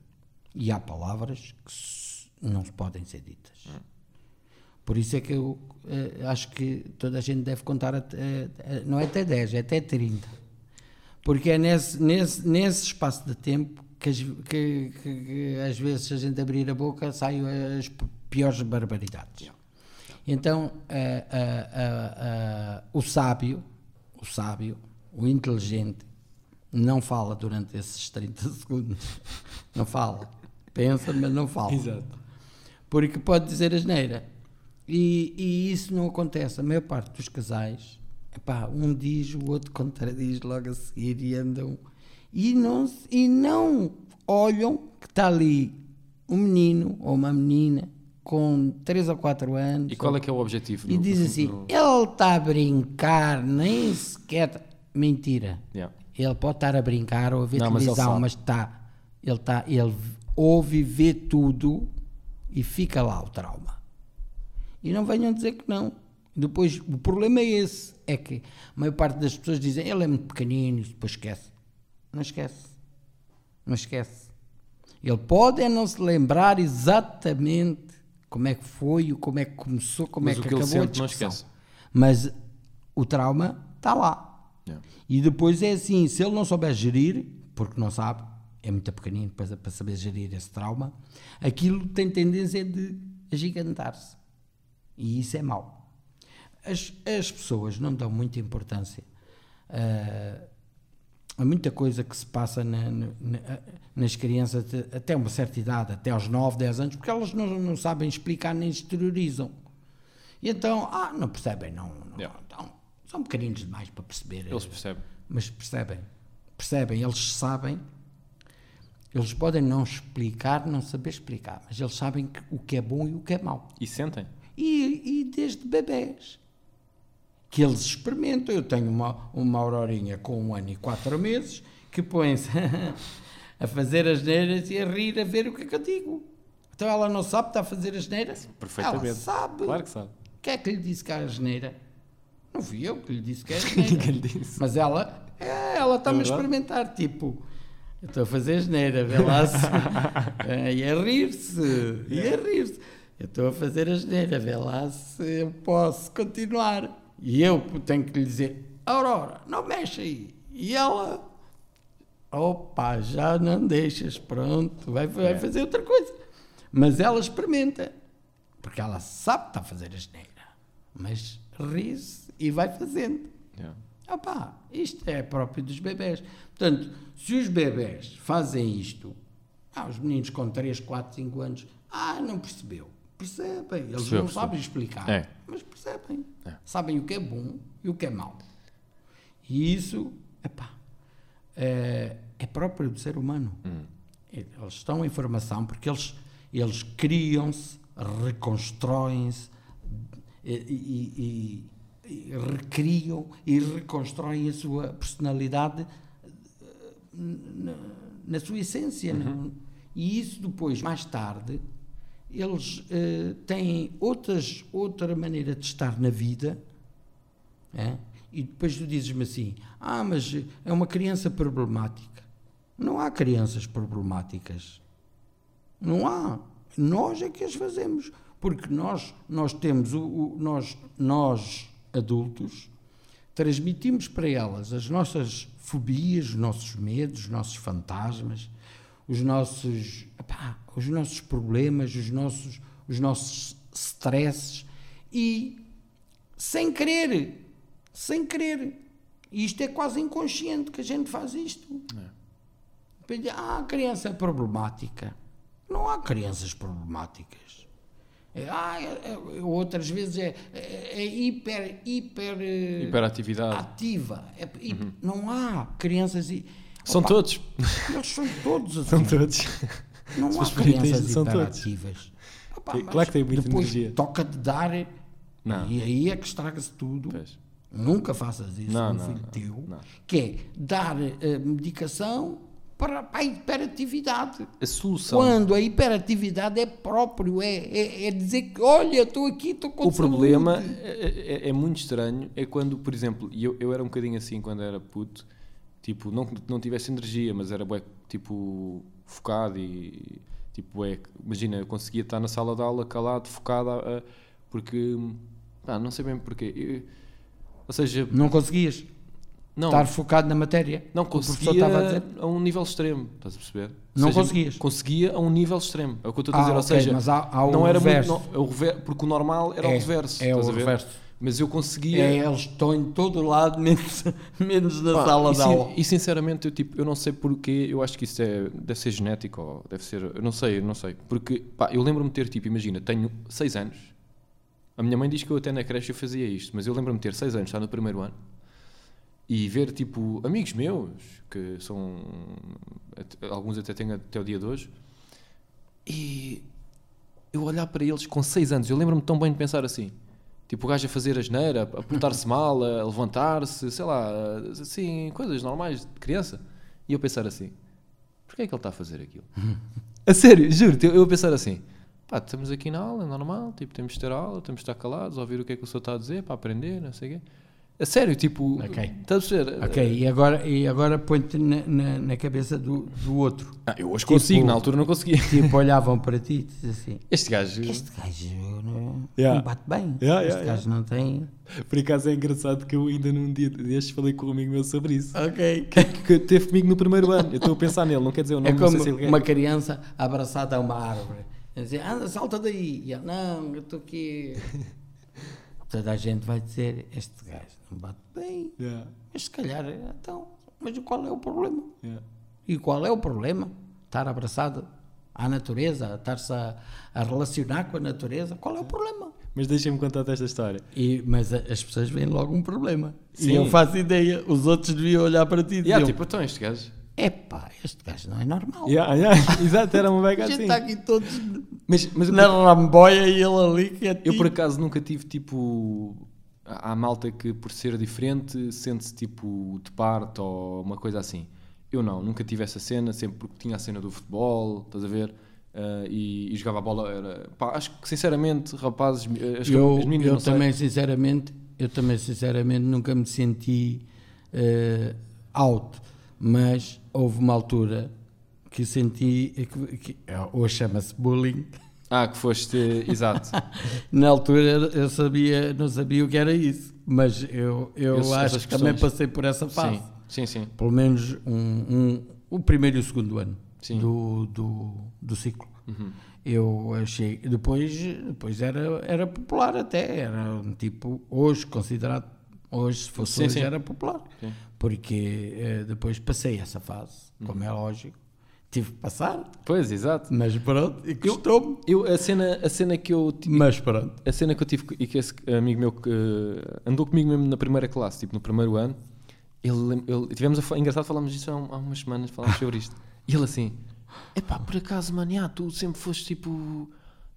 E há palavras que não podem ser ditas. Por isso é que eu eh, acho que toda a gente deve contar, até, eh, não é até 10, é até 30. Porque é nesse, nesse, nesse espaço de tempo que, as- que- que- que às vezes se a gente abrir a boca saem as piores barbaridades. Então, eh, o sábio, o sábio, o inteligente, não fala durante esses 30 (laughs) segundos. Não fala. Pensa, mas não fala. Exato. Porque pode dizer asneira. E, e isso não acontece. A maior parte dos casais, epá, um diz, o outro (laughs) contradiz logo a seguir e andam. E não, e não olham que está ali um menino ou uma menina com 3 ou 4 anos. E qual é que é o objetivo? E no- diz no- assim: no- ele está a brincar, nem sequer. tá-" Mentira. Yeah. Ele pode estar a brincar ou a ver Não, televisão, mas está. Ele, está, ele ouve e vê tudo e fica lá o trauma. E não venham dizer que não. Depois, o problema é esse: é que a maior parte das pessoas dizem ele é muito pequenino e depois esquece. Não esquece. Não esquece. Ele pode é não se lembrar exatamente como é que foi, como é que começou, como Mas é que, que acabou a discussão. esquece. Mas o trauma está lá. Yeah. E depois é assim, se ele não souber gerir, porque não sabe, é muito pequenino para, para saber gerir esse trauma, aquilo tem tendência de agigantar-se. E isso é mau. As, as pessoas não dão muita importância ah, a muita coisa que se passa na- na- na- nas crianças até uma certa idade, até aos 9, 10 anos, porque elas não, não sabem explicar nem exteriorizam. E então, ah, não percebem, não. não Yeah. então, são pequeninos demais para perceber. Eles percebem. Mas percebem. Percebem, eles sabem. Eles podem não explicar, não saber explicar, mas eles sabem que- o que é bom e o que é mau. E sentem. E, e desde bebés. Que eles experimentam. Eu tenho uma, uma aurorinha com um ano e quatro meses que põe-se (laughs) a fazer as neiras e a rir a ver o que é que eu digo. Então ela não sabe, está a fazer as neiras? Perfeitamente. Ela sabe. Claro que sabe. Quem é que lhe disse que era asneira? Não fui eu que lhe disse que era (laughs) asneira. Ninguém lhe disse. Mas ela, é, ela está-me a É verdade. experimentar, tipo, eu estou a fazer asneira, vê lá se. é, (laughs) e a rir-se, e a rir-se. Eu estou a fazer asneira, vê lá se eu posso continuar. E eu tenho que lhe dizer, Aurora, não mexe aí. E ela, opa, já não deixas, pronto, vai, vai É. fazer outra coisa. Mas ela experimenta, porque ela sabe que está a fazer asneira, mas ri-se e vai fazendo. Yeah. Opá, isto é próprio dos bebés. Portanto, se os bebés fazem isto, ah, os meninos com 3, 4, 5 anos, ah, não percebeu. Percebem, eles não sabem explicar, É. mas percebem. É. Sabem o que é bom e o que é mau. E isso, epá, é, é próprio do ser humano. Hum. Eles estão em formação porque eles, eles criam-se, reconstroem-se e, e- e- e recriam e reconstroem a sua personalidade eh, na, na sua essência. não? E isso depois, mais tarde, eles eh, têm outras, outra maneira de estar na vida é? E depois tu dizes-me assim: ah, mas é uma criança problemática. Não há crianças problemáticas. Não há. Nós é que as fazemos. Porque nós, nós temos, o, o- nós, nós adultos, transmitimos para elas as nossas fobias, os nossos medos, os nossos fantasmas, os nossos, epá, os nossos problemas, os nossos, os nossos stresses e sem querer, sem querer. E isto é quase inconsciente que a gente faz isto. Diz, Ah, criança é problemática. Não há crianças problemáticas. É, ah, é- é- outras vezes é, é, é hiper, hiper, eh, Hiperatividade. ativa. É- hi- Não há crianças. e- São Opa, todos. Eles são todos (laughs) assim. São todos. Não há crianças hiperativas. Opa, Tem- mas claro que têm muita depois energia. toca-te dar Não. e aí é que estraga-se tudo. Pois. Nunca faças isso Não, com um filho não, teu, não. que é dar eh, medicação para, para a hiperatividade. A solução. Quando a hiperatividade é próprio, é, é, é dizer que, olha, estou aqui, estou com O problema saúde. é, é- é muito estranho. É quando, por exemplo, e eu, eu era um bocadinho assim quando era puto, tipo, não não tivesse energia, mas era tipo focado e tipo, bué, imagina, eu conseguia estar na sala de aula calado, focado, a- a- porque pá, não sei bem porquê. Eu- ou seja, Não conseguias não, estar focado na matéria. não conseguia estava a dizer. a um nível extremo, estás a perceber? Não seja, conseguias? Conseguia a um nível extremo, é o que eu estou a Ah, dizer. Ou ok, seja, mas há- há o não era reverso. muito. Não, é o rever- porque o normal era É, o reverso. é o reverso. Mas eu conseguia. É, eles estão em todo lado, (laughs) menos, menos na Pá, sala e, de aula. e sinceramente eu, tipo, eu não sei porquê, eu acho que isso é, deve ser genético, ou deve ser, eu não sei, eu não sei. Porque, pá, eu lembro-me de ter, tipo, imagina, tenho 6 anos, a minha mãe diz que eu até na creche eu fazia isto, mas eu lembro-me de ter 6 anos, estar no primeiro ano, e ver, tipo, amigos meus, que são, alguns até têm até o dia de hoje, e eu olhar para eles com 6 anos, eu lembro-me tão bem de pensar assim, tipo o gajo a fazer a geneira, a portar-se mal, a levantar-se, sei lá, assim, coisas normais de criança. E eu pensar assim, porquê é que ele está a fazer aquilo? (laughs) a sério, juro-te, eu, eu a pensar assim, pá, estamos aqui na aula, é normal, tipo, temos de ter aula, temos de estar calados, ouvir o que é que o senhor está a dizer, para aprender, não sei o quê. A sério, tipo, Ok. estás a perceber? Ok, e agora, e agora põe-te na, na, na cabeça do, do outro. Ah, eu hoje Tipo- consigo, na altura não conseguia. Tipo, olhavam para ti e diziam assim: Este gajo, Este gajo não, Yeah. não bate bem. Yeah, este yeah, gajo não tem. por acaso é engraçado que eu ainda num dia destes falei com um amigo meu sobre isso. Ok. que, que teve comigo no primeiro ano. Eu estou a pensar nele, não quer dizer o nome, É não como sei se ele uma criança abraçada a uma árvore. Dizer, anda, salta daí. E ele, não, eu estou aqui. Toda a gente vai dizer: Este gajo não bate bem. Yeah, Mas se calhar, então, mas qual é o problema? yeah. E qual é o problema? Estar abraçado à natureza, estar-se a, a relacionar com a natureza, qual é o problema? Mas deixa-me contar-te esta história. E, mas as pessoas veem logo um problema. Sim. E eu faço ideia, os outros deviam olhar para ti e Yeah, tipo, então este gajo. Epá, este gajo não é normal. Yeah, yeah, (laughs) Exato, era uma A beca gente assim. está aqui todos Mas, mas na ramboia e ele ali que é eu por acaso nunca tive tipo. Há malta que por ser diferente sente-se tipo de parte ou uma coisa assim. Eu não, nunca tive essa cena, sempre porque tinha a cena do futebol, estás a ver? Ah, e, e jogava a bola. Era, pá, acho que sinceramente, rapazes, eh, as, eu, as meninas eu não sei. também sinceramente eu também sinceramente nunca me senti eh, alto mas houve uma altura que senti que, que hoje chama-se bullying Ah, que foste. Exato. (laughs) na altura eu sabia não sabia o que era isso mas eu, eu Essas- acho que também passei por essa fase sim, sim, sim. pelo menos um, um- o primeiro e o segundo ano Sim. do, do, do ciclo Uhum. eu achei depois depois era era popular até era um tipo hoje considerado hoje se fosse Sim, hoje sim. era popular Sim. porque eh, depois passei essa fase como é lógico tive que passar Pois, exato. mas pronto e custou-me Eu, a, cena, a cena que eu tive, mas pronto a cena que eu tive e que esse amigo meu que eh, andou comigo mesmo na primeira classe, tipo no primeiro ano, ele, ele tivemos a engraçado falámos disso há, há umas semanas, falámos sobre isto. E ele assim, epá, por acaso, mano, já, tu sempre foste tipo,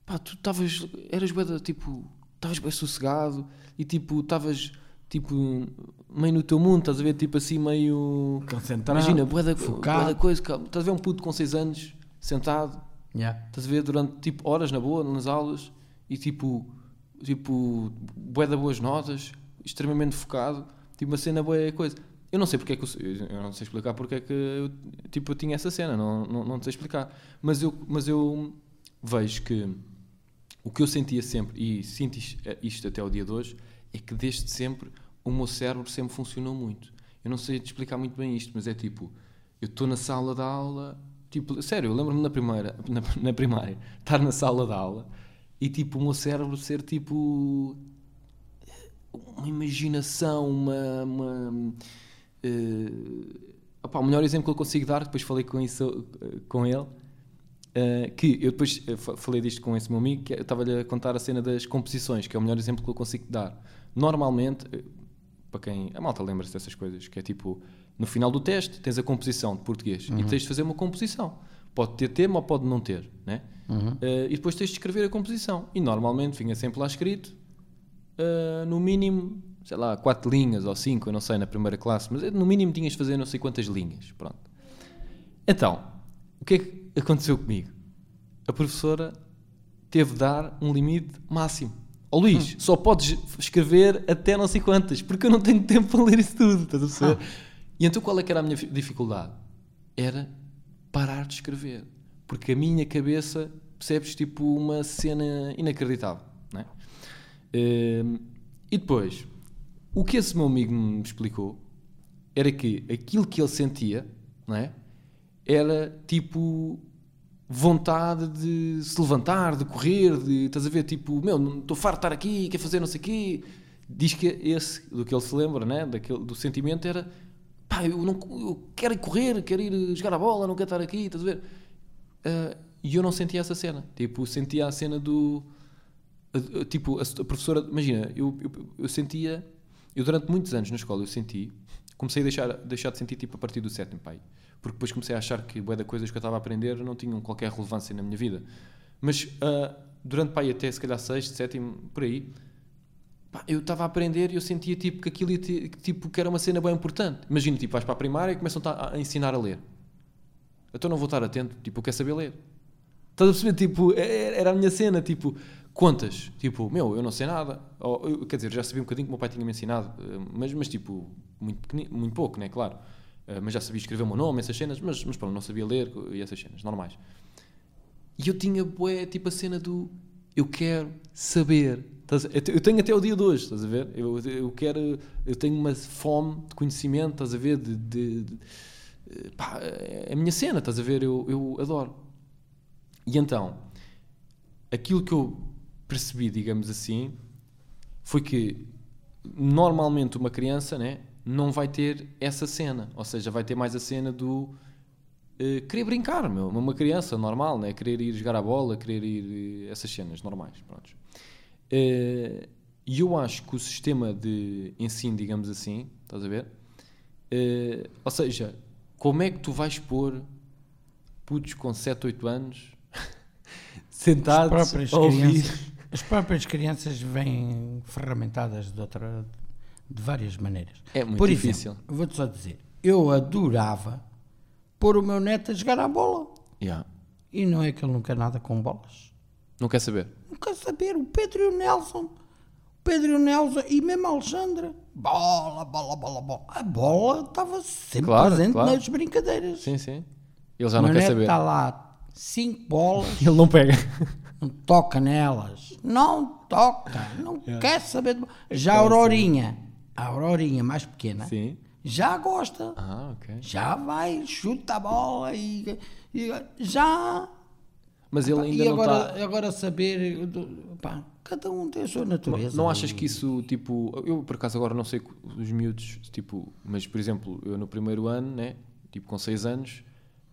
pá, tu estavas, eras bué da, tipo, estavas bem sossegado e tipo, estavas tipo meio no teu mundo, estás a ver, tipo assim meio concentrado Imagina, bué da, bué da coisa, calma. estás a ver um puto com 6 anos sentado Yeah. Estás a ver durante tipo horas na boa, nas aulas e tipo, tipo, bué da boas notas, extremamente focado, tipo uma cena boa coisa. Eu não sei porque é que eu, eu não sei explicar porque é que eu, tipo, eu tinha essa cena, não, não, não sei explicar. Mas eu, mas eu vejo que o que eu sentia sempre, e sinto isto, isto até o dia de hoje, é que desde sempre o meu cérebro sempre funcionou muito. Eu não sei te explicar muito bem isto, mas é tipo, eu estou na sala da aula, tipo, sério, eu lembro-me na primeira, na, na primária, estar na sala da aula e tipo o meu cérebro ser tipo uma imaginação, uma, uma eh, opá, o melhor exemplo que eu consigo dar, depois falei com isso eh, com ele, Uh, que eu depois falei disto com esse meu amigo, que eu estava-lhe a contar a cena das composições, que é o melhor exemplo que eu consigo dar. Normalmente, para quem. A malta lembra-se dessas coisas, que é tipo, no final do teste tens a composição de português uhum. e tens de fazer uma composição. Pode ter tema ou pode não ter, né? Uhum. Uh, e depois tens de escrever a composição. E normalmente vinha sempre lá escrito, uh, no mínimo, sei lá, quatro linhas ou cinco, eu não sei, na primeira classe, mas no mínimo tinhas de fazer não sei quantas linhas. Pronto. Então, o que é que aconteceu comigo? A professora teve de dar um limite máximo. Ó oh, Luís, hum. só podes escrever até não sei quantas, porque eu não tenho (laughs) tempo para ler isso tudo, estás a perceber? Ah. E então qual é que era a minha dificuldade? Era parar de escrever. Porque a minha cabeça, percebes, tipo uma cena inacreditável, não é? Uh, e depois, o que esse meu amigo me explicou era que aquilo que ele sentia, não é? Era tipo vontade de se levantar, de correr, de estás a ver, tipo, meu, estou farto de estar aqui, quer fazer não sei o quê. Diz que esse, do que ele se lembra, né? Daquele, do sentimento era pá, eu, não, eu quero ir correr, quero ir jogar a bola, não quero estar aqui, estás a ver? Uh, e eu não sentia essa cena. Tipo, sentia a cena do. Uh, tipo, a, a, professora. Imagina, eu, eu, eu, sentia. Eu durante muitos anos na escola eu senti. Comecei a deixar, deixar de sentir tipo a partir do sétimo, pai. Porque depois comecei a achar que boa da coisas que eu estava a aprender não tinham qualquer relevância na minha vida. Mas uh, durante pai até se calhar sexto, sétimo, por aí, pá, eu estava a aprender e eu sentia tipo que aquilo tipo, que era uma cena bem importante. Imagina, tipo, vais para a primária e começam a ensinar a ler. Então não vou estar atento, tipo, eu quero saber ler. Estás a perceber? Tipo, é, é, era a minha cena, tipo, contas. Tipo, meu, eu não sei nada. Ou, eu, quer dizer, já sabia um bocadinho que o meu pai tinha me ensinado, eh, mas, mas tipo, muito, muito pouco, né? Claro. Eh, mas já sabia escrever o meu nome, essas cenas, mas, mas pronto, não sabia ler e essas cenas, normais. E eu tinha, bué, tipo, a cena do eu quero saber eu tenho até o dia de hoje, estás a ver? Eu, eu quero, eu tenho uma fome de conhecimento, estás a ver? De, de, de pá, é a minha cena, estás a ver? Eu, eu adoro. E então, aquilo que eu percebi, digamos assim, foi que normalmente uma criança, né, não vai ter essa cena, ou seja, vai ter mais a cena do uh, querer brincar, meu, uma criança normal, né, querer ir jogar a bola, querer ir essas cenas normais, pronto. Eh, e eu acho que o sistema de ensino, digamos assim, estás a ver? Uh, ou seja, como é que tu vais pôr putos com 7, 8 anos (laughs) sentados a ouvir? Crianças, as próprias crianças vêm ferramentadas de, outra, de várias maneiras. É muito Por difícil. vou-te só dizer, eu adorava pôr o meu neto a jogar à bola. Yeah. E não é que ele não quer nada com bolas. Não quer saber? Não quer saber. O Pedro e o Nelson. O Pedro e o Nelson e mesmo a Alexandra. Bola, bola, bola, bola. A bola estava sempre claro, presente claro. nas brincadeiras. Sim, sim. Ele já não quer saber. está lá cinco bolas. Ele não pega. Não toca nelas. Não toca. Não yeah. quer saber. De... Já a Aurorinha, a Aurorinha mais pequena, sim. já gosta. Ah, ok. Já vai, chuta a bola e, e já mas ele ainda e não agora, está. Agora saber. Pá, cada um tem a sua natureza. Não, não achas que isso, tipo. Eu por acaso agora não sei os miúdos, tipo. Mas por exemplo, eu no primeiro ano, né? Tipo com 6 anos,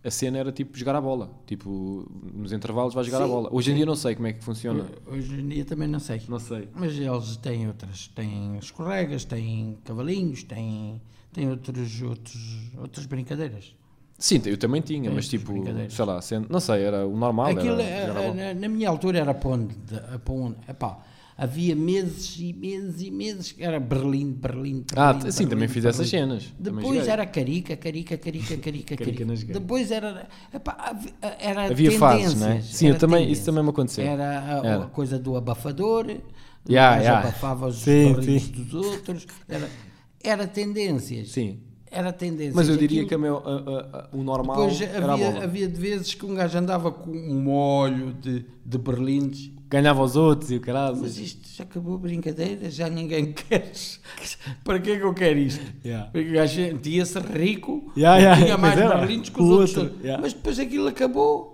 a cena era tipo jogar a bola. Tipo, nos intervalos vai jogar sim, a bola. Hoje em dia não sei como é que funciona. Hoje em dia também não sei. Não sei. Mas eles têm outras. Têm escorregas, têm cavalinhos, têm, têm outros, outros, outras brincadeiras. Sim, eu também tinha, mas tipo, sei lá, sendo, não sei, era o normal. Aquilo, era, era na, na, minha altura era ponte, ponte epá, havia meses e meses e meses que era Berlim, Berlim, Berlim. Ah, Berlim, sim, também fiz essas cenas. Depois era Carica, Carica, Carica, Carica, Carica. Depois era, epá, era havia fases, não é? Sim, eu também, isso também me aconteceu. Era a, era. a coisa do abafador, yeah, yeah. abafava os sim, sim. dos outros, era, era tendências. Sim era a tendência. Mas eu diria que a meu, a, a, o normal Depois era havia, havia de vezes que um gajo andava com um molho de, de berlindes. Ganhava os outros e o caralho. Mas isto já acabou a brincadeira, já ninguém (laughs) quer. Para que é que eu quero isto? Yeah. Porque o gajo sentia-se rico, yeah, yeah. tinha mais berlindes que os outros. Outro. Mas depois aquilo acabou.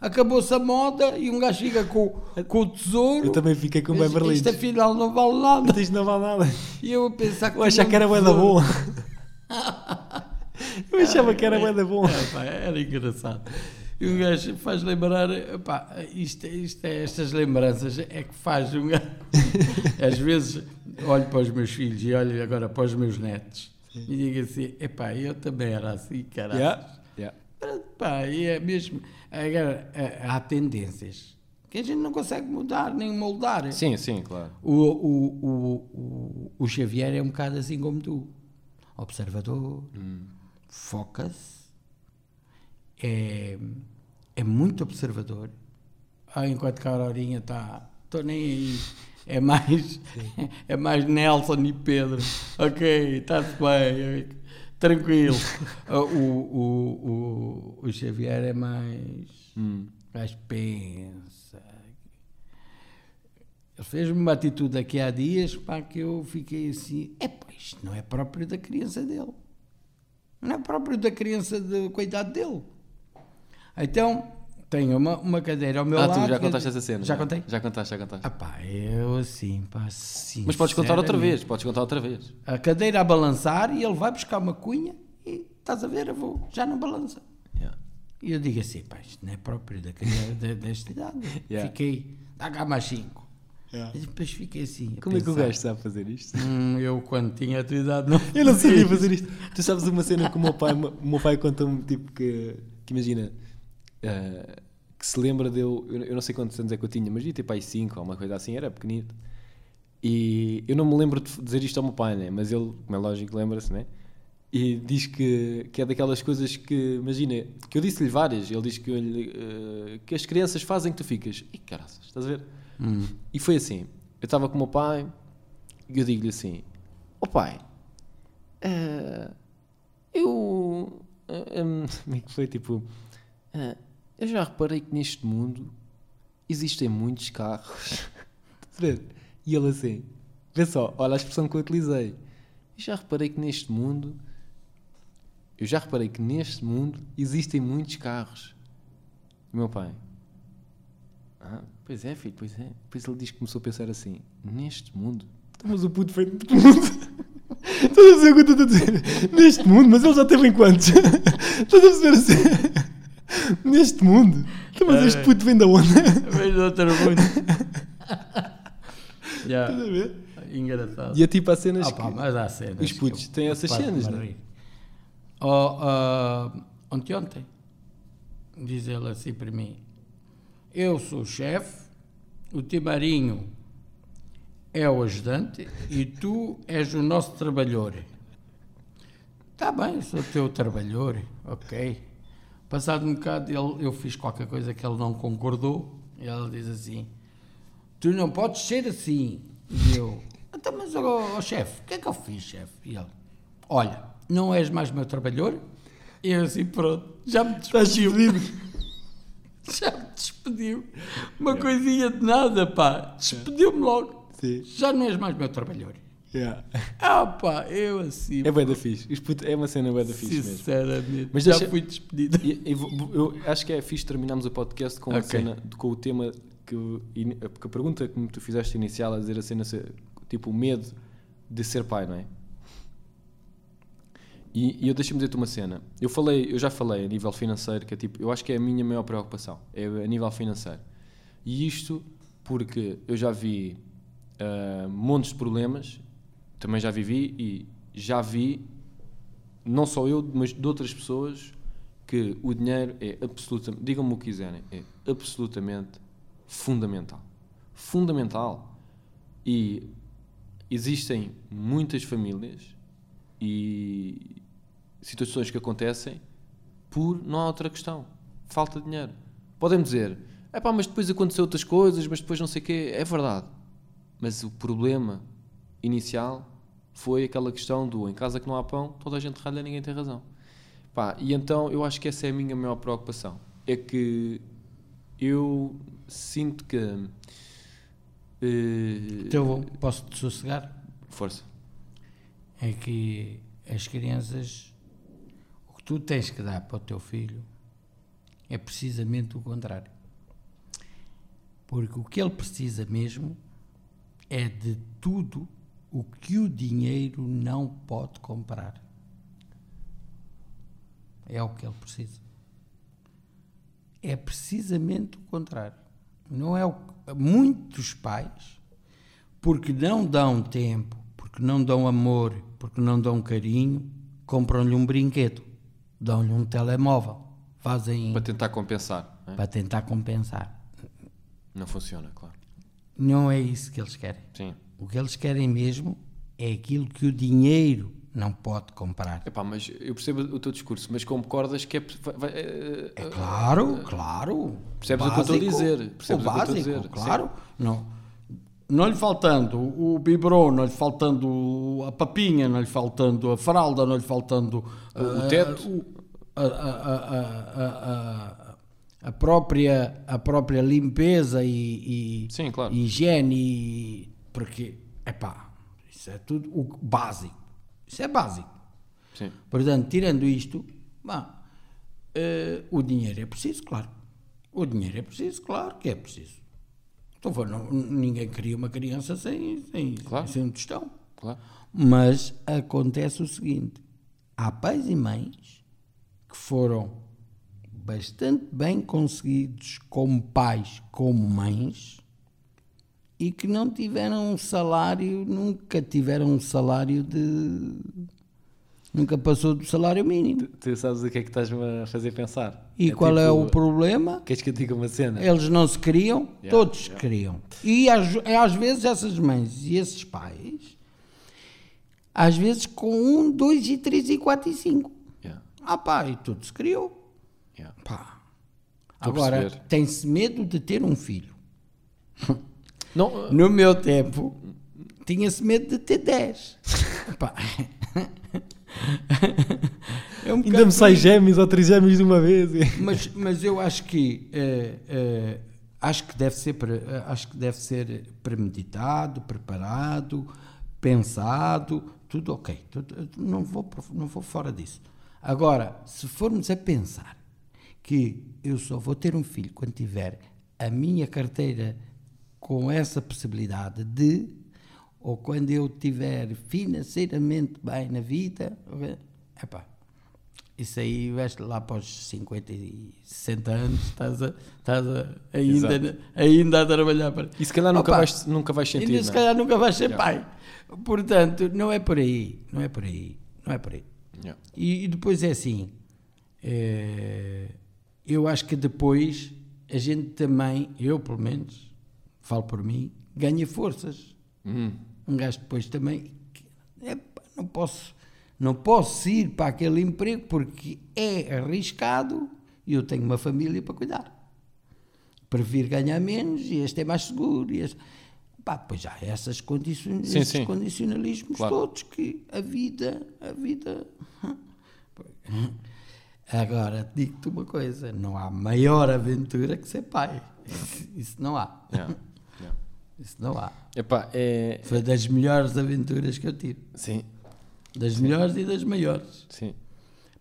Acabou-se a moda e um gajo fica com, com o tesouro. Eu também fiquei com bem berlindes. Isto afinal não vale nada. Isto não vale nada. E eu a pensar que. Eu achava que era boa da boa. (laughs) Eu achava que era bem bom. É, pá, era engraçado. E um gajo faz lembrar, pá, isto, isto é, estas lembranças é que faz um gajo. (laughs) Às vezes olho para os meus filhos e olho agora para os meus netos Sim. e digo assim: epá, eu também era assim, caralho. Yeah. Yeah. Pá, e é mesmo. Agora, há tendências que a gente não consegue mudar nem moldar. Sim, sim, claro. O, o, o, o, o Xavier é um bocado assim como tu: observador, hum. foca-se, é, é muito observador. Ah, enquanto que a Aurorinha está, estou nem aí. É mais, (laughs) é mais Nelson e Pedro. Ok, está-se bem, tranquilo. o, o, o, o Xavier é mais, hum. mais pensa. Ele fez-me uma atitude aqui há dias para que eu fiquei assim: é pá, isto não é próprio da criança dele. Não é próprio da criança do cuidado dele. Então, tenho uma, uma cadeira ao meu ah, lado. Ah, tu já contaste essa cena? Já, já contei? Já contaste, já contaste. Ah pá, eu assim, pá, sim. Mas podes contar outra vez, podes contar outra vez. A cadeira a balançar e ele vai buscar uma cunha e estás a ver, eu vou, já não balança. Yeah. E eu digo assim, pá, isto não é próprio da criança desta idade. (laughs) Yeah. Fiquei, dá cá mais cinco. Yeah. E depois fiquei assim. Como pensar, é que o gajo sabe fazer isto? Hum, eu, quando tinha a tua idade, não. Eu não sabia fazer isto. Tu sabes uma cena que o meu pai, o meu pai conta-me, tipo, que, que imagina. Uh, que se lembra de eu, eu não sei quantos anos é que eu tinha, mas devia ter pai 5 ou uma coisa assim, era pequenito. E eu não me lembro de dizer isto ao meu pai, né? mas ele, como é lógico, lembra-se, né? E diz que, que é daquelas coisas que, imagina, que eu disse-lhe várias. Ele diz que, uh, que as crianças fazem que tu ficas, e caraças, estás a ver? Hum. E foi assim: eu estava com o meu pai e eu digo-lhe assim: Ó oh, pai, uh, eu. Uh, um, (laughs) como é que foi? Tipo, uh, eu já reparei que neste mundo existem muitos carros. (laughs) e ele assim, vê só, olha a expressão que eu utilizei. Eu já reparei que neste mundo. Eu já reparei que neste mundo existem muitos carros. E meu pai. Ah, pois é, filho, pois é. Depois ele diz que começou a pensar assim: neste mundo. Então, mas o puto foi do mundo. Estás a dizer o que eu estou a dizer? Neste mundo, mas ele já teve em quantos? Estás a perceber assim? Neste mundo? Então, mas este puto vem da onde? Vem do outro mundo. yeah. Estás a ver? Engraçado. E é tipo há cenas. Ah, pá, que... mas há cenas. Os putos têm essas cenas, não é? Oh, uh, ontem, ontem, diz ele assim para mim: Eu sou o chefe, o Timarinho é o ajudante e tu és o nosso trabalhador. Está bem, sou o teu trabalhador, ok. Passado um bocado, ele, eu fiz qualquer coisa que ele não concordou. E ela diz assim: Tu não podes ser assim. E eu: Então, mas, oh, oh chefe, o que é que eu fiz, chefe? E ele: Olha, não és mais meu trabalhador? E eu assim: Pronto, já me despediu. (laughs) já me despediu. Uma coisinha de nada, pá. Despediu-me logo. Sim. Já não és mais meu trabalhador. Yeah. (laughs) Ah pá, eu assim. É bem da fixe. É uma cena bem da fixe mesmo. Sinceramente. Mas já deixa, fui despedido. Eu, eu, acho que é fixe terminarmos o podcast com, okay. a cena, com o tema que, que a pergunta que tu fizeste inicial a dizer a cena, tipo, o medo de ser pai, não é? E, e eu deixa-me dizer-te uma cena. Eu falei, eu já falei a nível financeiro que é tipo, eu acho que é a minha maior preocupação, é a nível financeiro. E isto porque eu já vi uh, montes de problemas também já vivi e já vi, não só eu, mas de outras pessoas, que o dinheiro é absolutamente, digam-me o que quiserem, é absolutamente fundamental. Fundamental. E existem muitas famílias e situações que acontecem por não há outra questão. Falta de dinheiro. Podem dizer, é pá, mas depois aconteceu outras coisas, mas depois não sei o quê. É verdade. Mas o problema inicial foi aquela questão do em casa que não há pão, toda a gente ralha, ninguém tem razão. Pá, e então eu acho que essa é a minha maior preocupação. É que eu sinto que. Uh, então posso-te sossegar? Força. É que as crianças. Que tu tens que dar para o teu filho é precisamente o contrário. Porque o que ele precisa mesmo é de tudo o que o dinheiro não pode comprar. É o que ele precisa. é precisamente o contrário. Não é o, muitos pais, porque não dão tempo, porque não dão amor, porque não dão carinho, compram-lhe um brinquedo, dão-lhe um telemóvel, fazem Para tentar compensar. é? para tentar compensar. Não funciona, claro. Não é isso que eles querem. Sim. O que eles querem mesmo é aquilo que o dinheiro não pode comprar. Epá, mas eu percebo o teu discurso, mas concordas que é. É é- claro, claro. Percebes o que eu estou a dizer, percebes o o que eu estou a básico, dizer, claro. Não, não lhe faltando o biberon, não lhe faltando a papinha, não lhe faltando a fralda, não lhe faltando O ah, teto. a, a- a- a- a- a própria, a própria limpeza e, e- Sim, claro. e higiene, e- porque, epá, isso é tudo o básico. Isso é básico. Sim. Portanto, tirando isto, bom, eh, o dinheiro é preciso, claro. O dinheiro é preciso, claro que é preciso. Então, foi, não- ninguém cria uma criança sem, sem, Claro. sem um tostão. Claro. Mas acontece o seguinte: há pais e mães que foram bastante bem conseguidos como pais, como mães, e que não tiveram um salário, nunca tiveram um salário de. Nunca passou do salário mínimo. Tu sabes o que é que estás-me a fazer pensar? E qual é o problema? Queres que eu diga uma cena? Eles não se criam, Yeah, todos se yeah. criam. E às, às vezes essas mães e esses pais, às vezes com um, dois e três e quatro e cinco. Yeah, Ah pá, e tudo se criou. yeah. Pá. Estou Agora, tem-se medo de ter um filho. Não, (laughs) No meu tempo, tinha-se medo de ter dez. (laughs) Pá. (laughs) É um ainda me sai gêmeos ou trigêmeos de uma vez. mas, mas eu acho que eh, eh, acho que deve ser eh, acho que deve ser premeditado, preparado, pensado, tudo ok. Tudo- não vou não vou fora disso. Agora, se formos a pensar que eu só vou ter um filho quando tiver a minha carteira com essa possibilidade de ou quando eu tiver financeiramente bem na vida, epá, isso aí vais lá para os 50 e 60 anos, estás, a, estás a, ainda, Exato. ainda a trabalhar para. E se calhar nunca Opa, vais, nunca vais sentir. ainda se é? calhar nunca vais ser pai. Portanto, não é por aí, não é por aí, não é por aí. Yeah. E, e depois é assim, eh, eu acho que depois a gente também, eu pelo menos, falo por mim, ganha forças. Hum, Um gajo depois também, não posso, não posso ir para aquele emprego porque é arriscado e eu tenho uma família para cuidar. Prefiro ganhar menos e este é mais seguro. E este... Pá, pois já há essas condicion... Sim, esses sim. condicionalismos Claro. todos que a vida, a vida. (laughs) Agora, digo-te uma coisa: não há maior aventura que ser pai. (laughs) Isso não há. yeah. Isso não há. Epá, é. Foi das melhores aventuras que eu tive. Sim, Das melhores e das maiores. sim.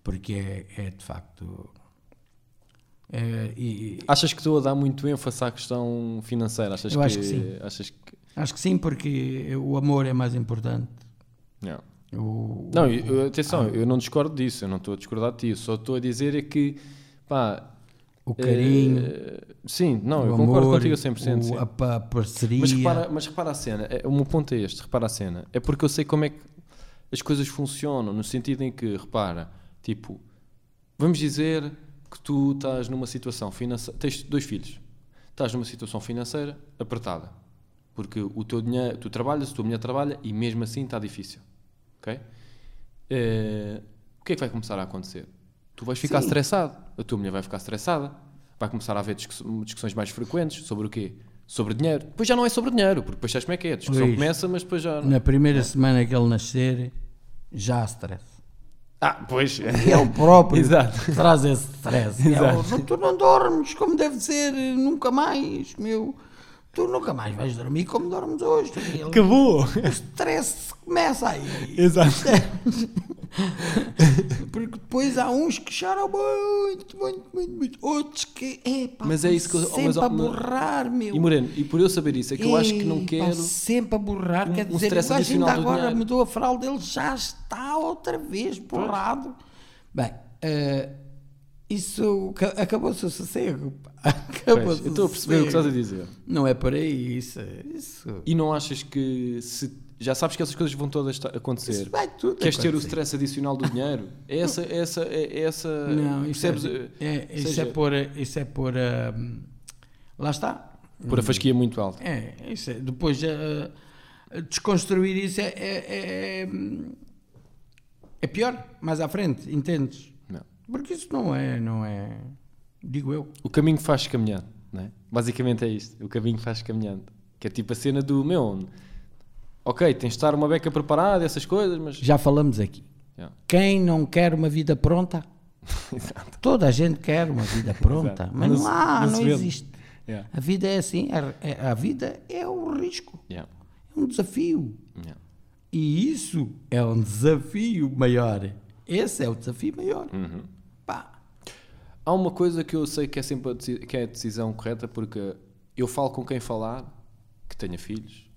Porque é, é de facto. é, e, Achas que estou a dar muito ênfase à questão financeira? Achas Eu que, acho que sim. Achas que. acho que sim, porque o amor é mais importante. Yeah. O, Não, eu- eu- atenção, eu não discordo disso, eu não estou a discordar de ti, só estou a dizer é que, pá... o carinho, eh, sim, não, eu amor, concordo contigo a 100%. o- a, pa- parceria. Mas repara, mas repara a cena, é, o meu ponto é este, repara a cena, é porque eu sei como é que as coisas funcionam, no sentido em que, repara, tipo, vamos dizer que tu estás numa situação financeira, tens dois filhos, estás numa situação financeira apertada, porque o teu dinheiro, tu trabalhas, a tua mulher trabalha e mesmo assim está difícil, ok? Eh, o que é que vai começar a acontecer? Tu vais ficar Sim. estressado, a tua mulher vai ficar estressada, vai começar a haver discuss- discussões mais frequentes sobre o quê? Sobre dinheiro. Depois já não é sobre dinheiro, porque depois sabes como é que é. A discussão Pois. começa, mas depois já. Na primeira semana que ele nascer, já há stress. Ah, pois. É o próprio (laughs) Exato. que traz esse stress. É Exato. o, tu não dormes como deve ser, nunca mais, meu. Tu nunca mais vais dormir como dormes hoje. Ele- Acabou! O stress começa aí. Exato. (laughs) Porque depois há uns que choram muito, muito, muito, muito. Outros que, epá, Mas é isso que eu- sempre mas, a borrar, meu. E Moreno, e por eu saber isso, é que eu acho que não quero. sempre a borrar, um- quer um dizer, stress o gajo ainda agora dinheiro. mudou a fralda, ele já está outra vez borrado. Bem, eh, Isso ca- acabou-se o sossego. (laughs) Acabou-se eu estou a perceber o que estás a dizer. Não é por aí, isso. isso. E não achas que se já sabes que essas coisas vão todas ta- Isso acontecer? vai tudo Queres ter o acontecer. stress adicional do dinheiro? (laughs) É essa, é essa, é essa. Não, isso, percebes? é, é, isso, seja- é por, isso é por. hum, lá está. Por a fasquia muito alta. É, isso é. Depois uh, desconstruir isso é, é, é, é pior, mais à frente, entendes? Porque isso não é, não é. Digo eu. O caminho faz caminhando, não é? Basicamente é isto. O caminho faz caminhando. Que é tipo a cena do meu. Ok, tens de estar uma beca preparada, essas coisas, mas. Já falamos aqui. Yeah. Quem não quer uma vida pronta? (laughs) Toda a gente quer uma vida pronta, mas Não há, não existe. Yeah. A vida é assim, é- é- a vida é o risco, Yeah. é um desafio. E isso é um desafio maior. Esse é o desafio maior. Uhum. Há uma coisa que eu sei que é sempre a, deci- que é a decisão correta, porque eu falo com quem falar que tenha filhos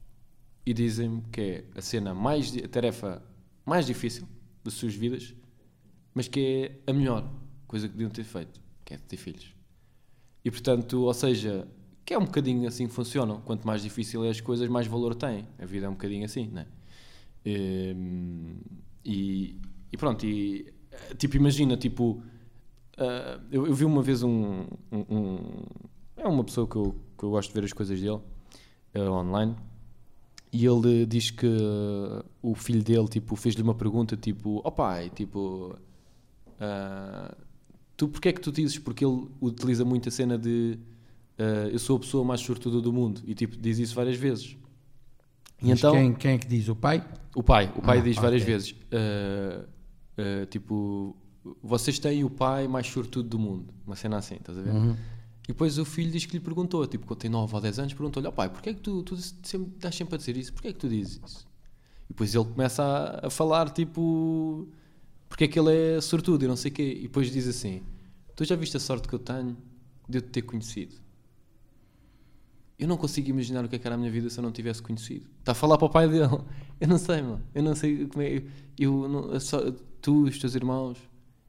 e dizem-me que é a cena mais a tarefa mais difícil das suas vidas, mas que é a melhor coisa que podiam ter feito, que é ter filhos. E portanto, ou seja, que é um bocadinho assim que funcionam. Quanto mais difícil é as coisas, mais valor têm. A vida é um bocadinho assim, não é? Hum, E, e pronto, e tipo, imagina, tipo, ah, eu, eu vi uma vez um, um- um- É uma pessoa que eu, que eu gosto de ver as coisas dele ah, online. E ele diz que o filho dele tipo, fez-lhe uma pergunta tipo: Ó pai, tipo, ah, tu porquê é que tu dizes? Porque ele utiliza muito a cena de eu sou a pessoa mais sortuda do mundo e tipo, diz isso várias vezes. E mas então, quem, quem é que diz? O pai? o pai, o pai Ah, diz várias ok. vezes, tipo, vocês têm o pai mais sortudo do mundo, uma cena assim, estás a ver? Uhum. E depois o filho diz que lhe perguntou, tipo, quando tem 9 ou 10 anos, perguntou-lhe, ó pai, porquê é que tu, tu sempre, estás sempre a dizer isso? Porquê é que tu dizes isso? E depois ele começa a, a falar, tipo, porque é que ele é sortudo e não sei o quê. E depois diz assim, tu já viste a sorte que eu tenho de eu te ter conhecido? Eu não consigo imaginar o que é que era a minha vida se eu não tivesse conhecido. Está a falar para o pai dele. (laughs) Eu não sei, mano. Eu não sei como é. Eu, não, a só- tu os teus irmãos.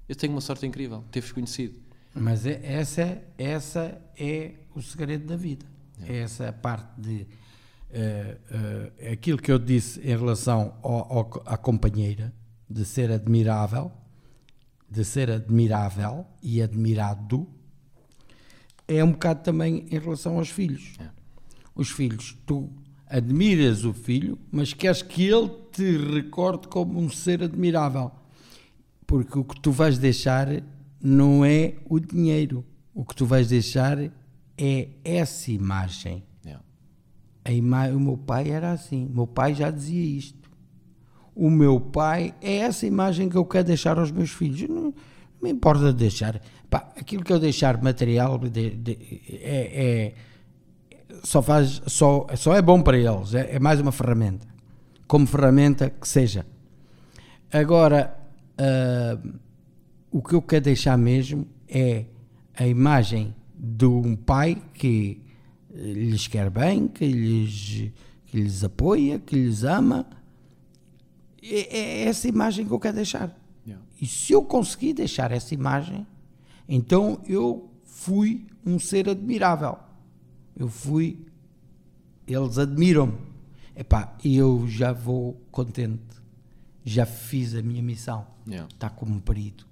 Eu tenho uma sorte incrível. Teres conhecido. Mas é- essa, é- essa é o segredo da vida. É essa a parte de eh, eh, aquilo que eu disse em relação ao- ao- à companheira, de ser admirável, de ser admirável e admirado, é um bocado também em relação aos filhos. É. Os filhos, tu admiras o filho, mas queres que ele te recorde como um ser admirável. Porque o que tu vais deixar não é o dinheiro. O que tu vais deixar é essa imagem. Yeah. A ima- o meu pai era assim. O meu pai já dizia isto. O meu pai é essa imagem que eu quero deixar aos meus filhos. Não, não me importa deixar. Pá, aquilo que eu deixar material de- de- é, é- só, faz, só, só é bom para eles. É, é mais uma ferramenta. Como ferramenta que seja. Agora, ah, o que eu quero deixar mesmo é a imagem de um pai que eh, lhes quer bem, que lhes, que lhes apoia, que lhes ama. É, é essa imagem que eu quero deixar. Yeah. E se eu conseguir deixar essa imagem, então eu fui um ser admirável. Eu fui. Eles admiram-me. Epá, e eu já vou contente. Já fiz a minha missão. Yeah. Está cumprido.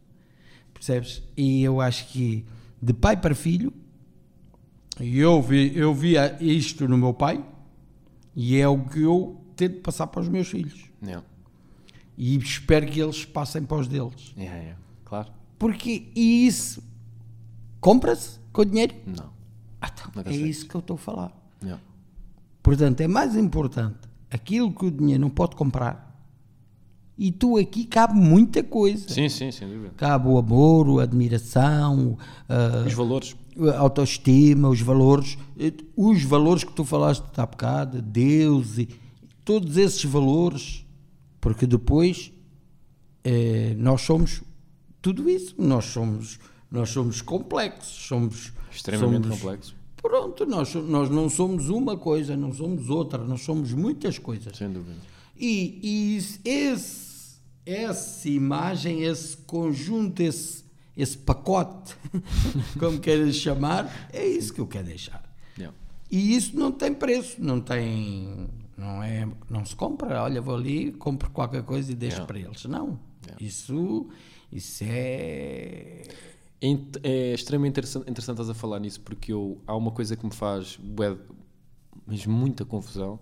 Percebes? E eu acho que de pai para filho, eu vi, eu via isto no meu pai, e é o que eu tento passar para os meus filhos. Yeah. E espero que eles passem para os deles. Yeah. Claro. Porque isso compra-se com dinheiro? Não. Ah, então, é isso que eu estou a falar. Portanto, é mais importante aquilo que o dinheiro não pode comprar. E tu aqui cabe muita coisa. Sim, sim, sem dúvida. Cabe o amor, a admiração, a Os valores. a autoestima, os valores, eh, os valores que tu falaste há bocado, Deus e todos esses valores, porque depois eh, nós somos tudo isso, nós somos, nós somos complexos, somos Extremamente somos- complexo. Pronto, nós, nós não somos uma coisa, não somos outra, nós somos muitas coisas. Sem dúvida. E, e esse, essa imagem, esse conjunto, esse, esse pacote, (laughs) como queiras chamar, é isso que eu quero deixar. Yeah. E isso não tem preço, não tem. Não, é, não se compra. Olha, vou ali, compro qualquer coisa e deixo Yeah. para eles. Não. Isso, isso é. É, é extremamente interessante, interessante estás a falar nisso porque eu, há uma coisa que me faz mas muita confusão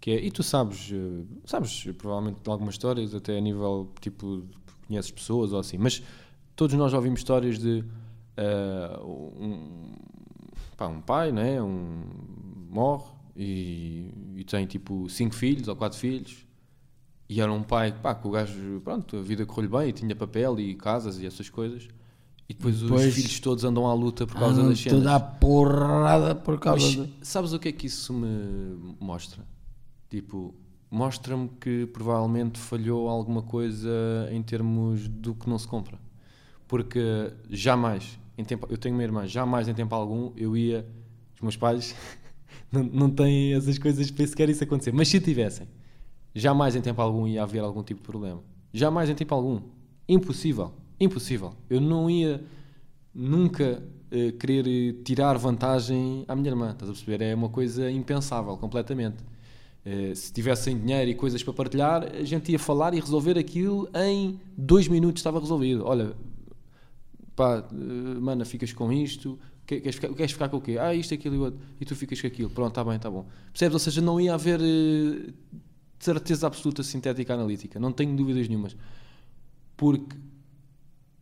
que é, e tu sabes, eh, sabes provavelmente de algumas histórias, até a nível tipo, conheces pessoas ou assim, mas todos nós já ouvimos histórias de eh, um, pá, um pai, né? um, morre e, e tem tipo cinco filhos ou quatro filhos e era um pai pá, que o gajo, pronto, a vida correu-lhe bem e tinha papel e casas e essas coisas. E depois, Depois- os filhos todos andam à luta por causa das cenas. toda a porrada por causa Mas de. sabes o que é que isso me mostra? Tipo, mostra-me que provavelmente falhou alguma coisa em termos do que não se compra. Porque jamais, em tempo, eu tenho uma irmã, jamais em tempo algum eu ia. Os meus pais (laughs) não, não têm essas coisas para sequer isso acontecer. Mas se tivessem, jamais em tempo algum ia haver algum tipo de problema. Jamais em tempo algum. Impossível. Impossível. Eu não ia nunca eh, querer tirar vantagem à minha irmã. Estás a perceber? É uma coisa impensável, completamente. Eh, se tivessem dinheiro e coisas para partilhar, a gente ia falar e resolver aquilo em dois minutos estava resolvido. Olha, pá, eh, mana, ficas com isto, que- queres ficar, queres ficar com o quê? Ah, isto, aquilo e outro. E tu ficas com aquilo. Pronto, está bem, está bom. Percebes? Ou seja, não ia haver eh, certeza absoluta sintética analítica. Não tenho dúvidas nenhumas. Porque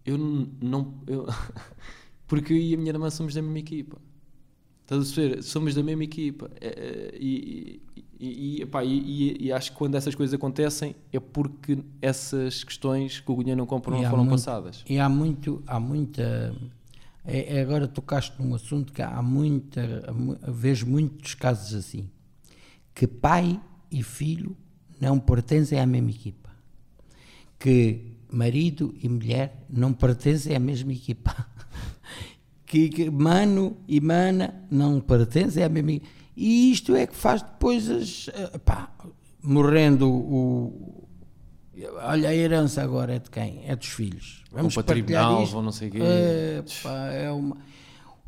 eu não. Eu, (laughs) porque eu e a minha irmã somos da mesma equipa. Estás a perceber? Somos da mesma equipa. É, E, e, e, epá, e- e- acho que quando essas coisas acontecem é porque essas questões que o dinheiro não compra E não foram muito- passadas. E há muito, há muita. é- é agora tocaste num assunto que há muita. vejo muitos casos assim. Que pai e filho não pertencem à mesma equipa. Que marido e mulher não pertencem à mesma equipa. (laughs) Que, que mano e mana não pertencem à mesma equipa. E isto é que faz depois as. eh, pá, morrendo o, Olha, a herança agora é de quem? É dos filhos. Vamos Vão para tribunal, isto? vão não sei quê. É, pá, é uma...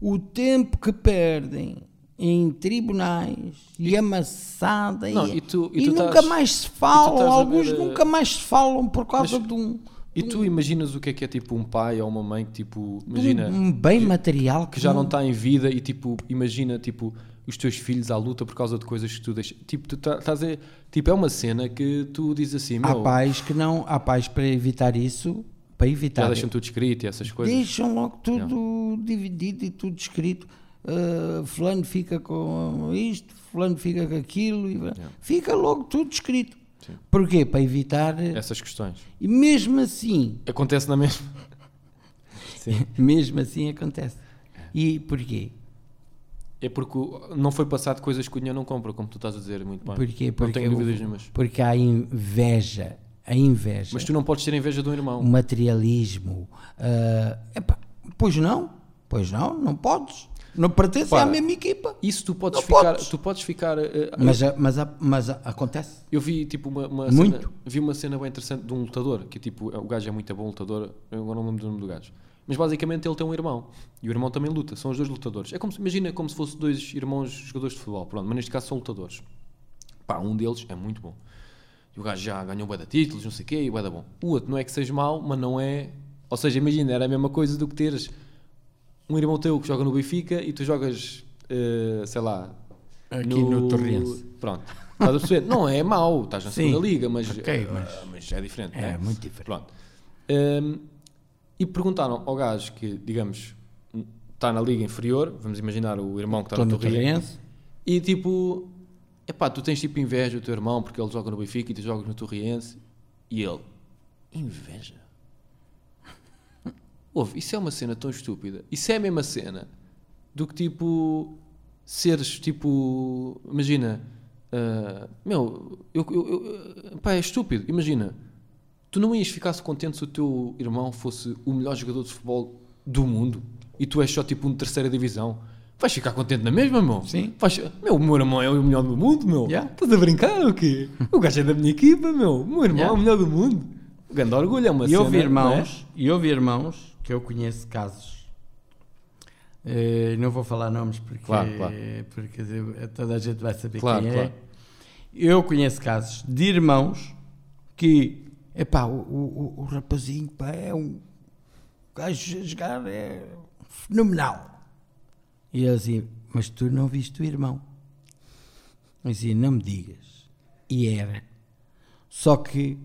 O tempo que perdem em tribunais e amassada Não, e, e tu- e e tu nunca estás- mais se e falam, alguns ver, eh, nunca mais se falam por causa de um, E tu imaginas o que é que é tipo um pai ou uma mãe que tipo, imagina, um bem material que, que já não está em vida e tipo, imagina tipo os teus filhos à luta por causa de coisas que tu deixas. Tipo, tu tá- estás a tipo, é uma cena que tu dizes assim, Há meu, pais que não, há pais para evitar isso, para já evitar. deixam tudo escrito e essas coisas. Deixam logo tudo dividido e tudo escrito. Uh, fulano fica com isto, fulano fica com aquilo, e fica logo tudo escrito. Sim. Porquê? Para evitar. Essas questões. E mesmo assim, Acontece na mesma. Sim. (laughs) mesmo assim acontece. E porquê? É porque não foi passado coisas que o dinheiro não compra, como tu estás a dizer muito bem. Porquê? Não Porque, tenho dúvidas nenhumas. porque há inveja. A inveja. Mas tu não podes ter inveja de um irmão. o materialismo. uh, epá, pois não, pois não, não podes. Não pertence à Para. mesma equipa. Isso tu podes Não ficar. podes. Tu podes ficar. eh, Mas, a- mas, a- mas a- acontece. Eu vi tipo uma, uma Muito. cena, vi uma cena bem interessante de um lutador, que tipo, o gajo é muito bom lutador, eu agora não lembro do nome do gajo. Mas basicamente ele tem um irmão e o irmão também luta, são os dois lutadores. É como se, imagina como se fossem dois irmãos jogadores de futebol, pronto, mas neste caso são lutadores. Pá, um deles é muito bom. E o gajo já ganhou bué de títulos, não sei o quê, e bué da bom. O outro não é que seja mau, mas não é... Ou seja, imagina, era a mesma coisa do que teres um irmão teu que joga no Benfica e tu jogas, eh, sei lá... Aqui no Torrense. Pronto. Estás a perceber? Não é mau, estás na Sim. segunda liga, mas, Ok, eh, mas- mas é diferente. É né? muito diferente. Pronto. Hum, e perguntaram ao gajo que, digamos, está na liga inferior, vamos imaginar o irmão que está no Torriense, e tipo, epá, tu tens tipo inveja do teu irmão porque ele joga no Benfica e tu jogas no Torriense, e ele, inveja? Ouve, isso é uma cena tão estúpida. Isso é a mesma cena do que tipo seres tipo. Imagina, ah, meu, eu, eu, eu- pá, é estúpido. Imagina, tu não ias ficar contente se o teu irmão fosse o melhor jogador de futebol do mundo e tu és só tipo um de terceira divisão. Vais ficar contente na mesma, meu? Sim. Vais, meu, o meu irmão é o melhor do mundo, meu. Yeah. Estás a brincar ou quê? (laughs) O gajo é da minha equipa, meu. O meu irmão Yeah. é o melhor do mundo. Grande orgulho é uma E cena. houve é? irmãos, e houve irmãos que eu conheço casos. eh, não vou falar nomes porque, Claro, claro. porque toda a gente vai saber Claro, quem é. Eu conheço casos de irmãos que, epá, o, o, o- rapazinho pá, é um gajo a jogar é fenomenal. E ele dizia, mas tu não viste o irmão? Eu dizia, não me digas. E era. Só que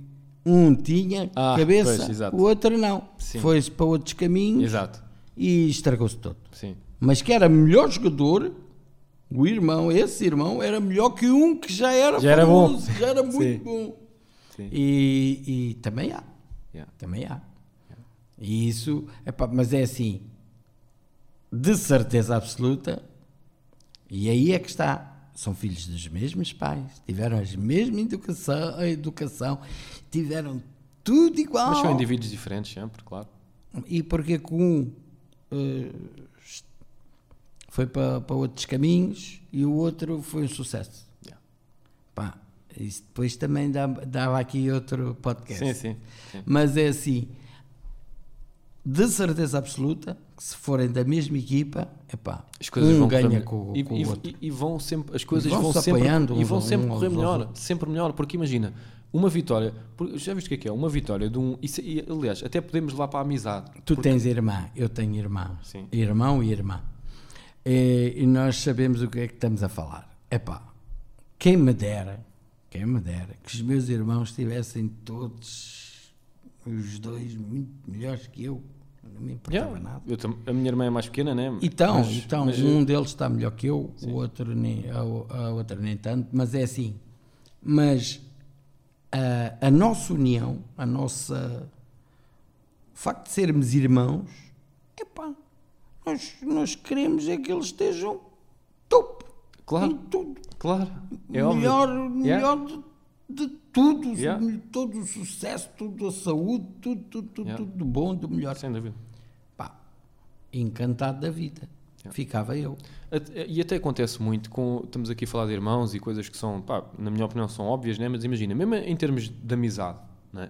um tinha Ah, cabeça, pois, o outro não. Foi-se para outros caminhos Exato. e estragou-se todo. Sim. Mas que era melhor jogador, o irmão, esse irmão, era melhor que um que já era Já era bom. já era muito Sim. bom. Sim. E, e também há, Yeah. também há. E isso, epá, mas é assim, de certeza absoluta, e aí é que está. São filhos dos mesmos pais, tiveram a mesma educação, a educação tiveram tudo igual. Mas são indivíduos diferentes sempre, claro. E porque que um eh, foi para, para outros caminhos e o outro foi um sucesso. Yeah. Pá, isso depois também dá- dava aqui outro podcast. Sim, sim. sim. Mas é assim, de certeza absoluta, que se forem da mesma equipa, epá, As coisas um vão ganha com, e, com e- o outro. e- e vão sempre as coisas vão-se vão sempre apoiando e vão sempre aos correr aos melhor, sempre melhor, porque imagina, uma vitória, porque já viste o que é que é? Uma vitória de um, isso, e, aliás, até podemos levar para a amizade. Tu tens irmã, eu tenho irmã. Sim. Irmão e irmã. E, e nós sabemos o que é que estamos a falar. Epá, quem me dera, quem me dera, que os meus irmãos estivessem todos, os dois, muito melhores que eu. Não me importava Yeah, nada. eu tam- a minha irmã é mais pequena, né? Então, Mas- então mas- um deles está melhor que eu, o outro nem, a, a outra nem tanto, mas é assim. Mas a, a nossa união, a nossa. O facto de sermos irmãos, epá, nós, nós queremos é que eles estejam top. Claro. Em tudo. Claro, é melhor óbvio. melhor de, de tudo. Yeah. Todo o sucesso, toda a saúde, tudo, tudo, tudo, Yeah. tudo do bom, do melhor. Sem dúvida. Pá, encantado da vida. Ficava eu. Até- E até acontece muito com. Estamos aqui a falar de irmãos e coisas que são, pá, na minha opinião, são óbvias, né? mas imagina, mesmo em termos de amizade, né?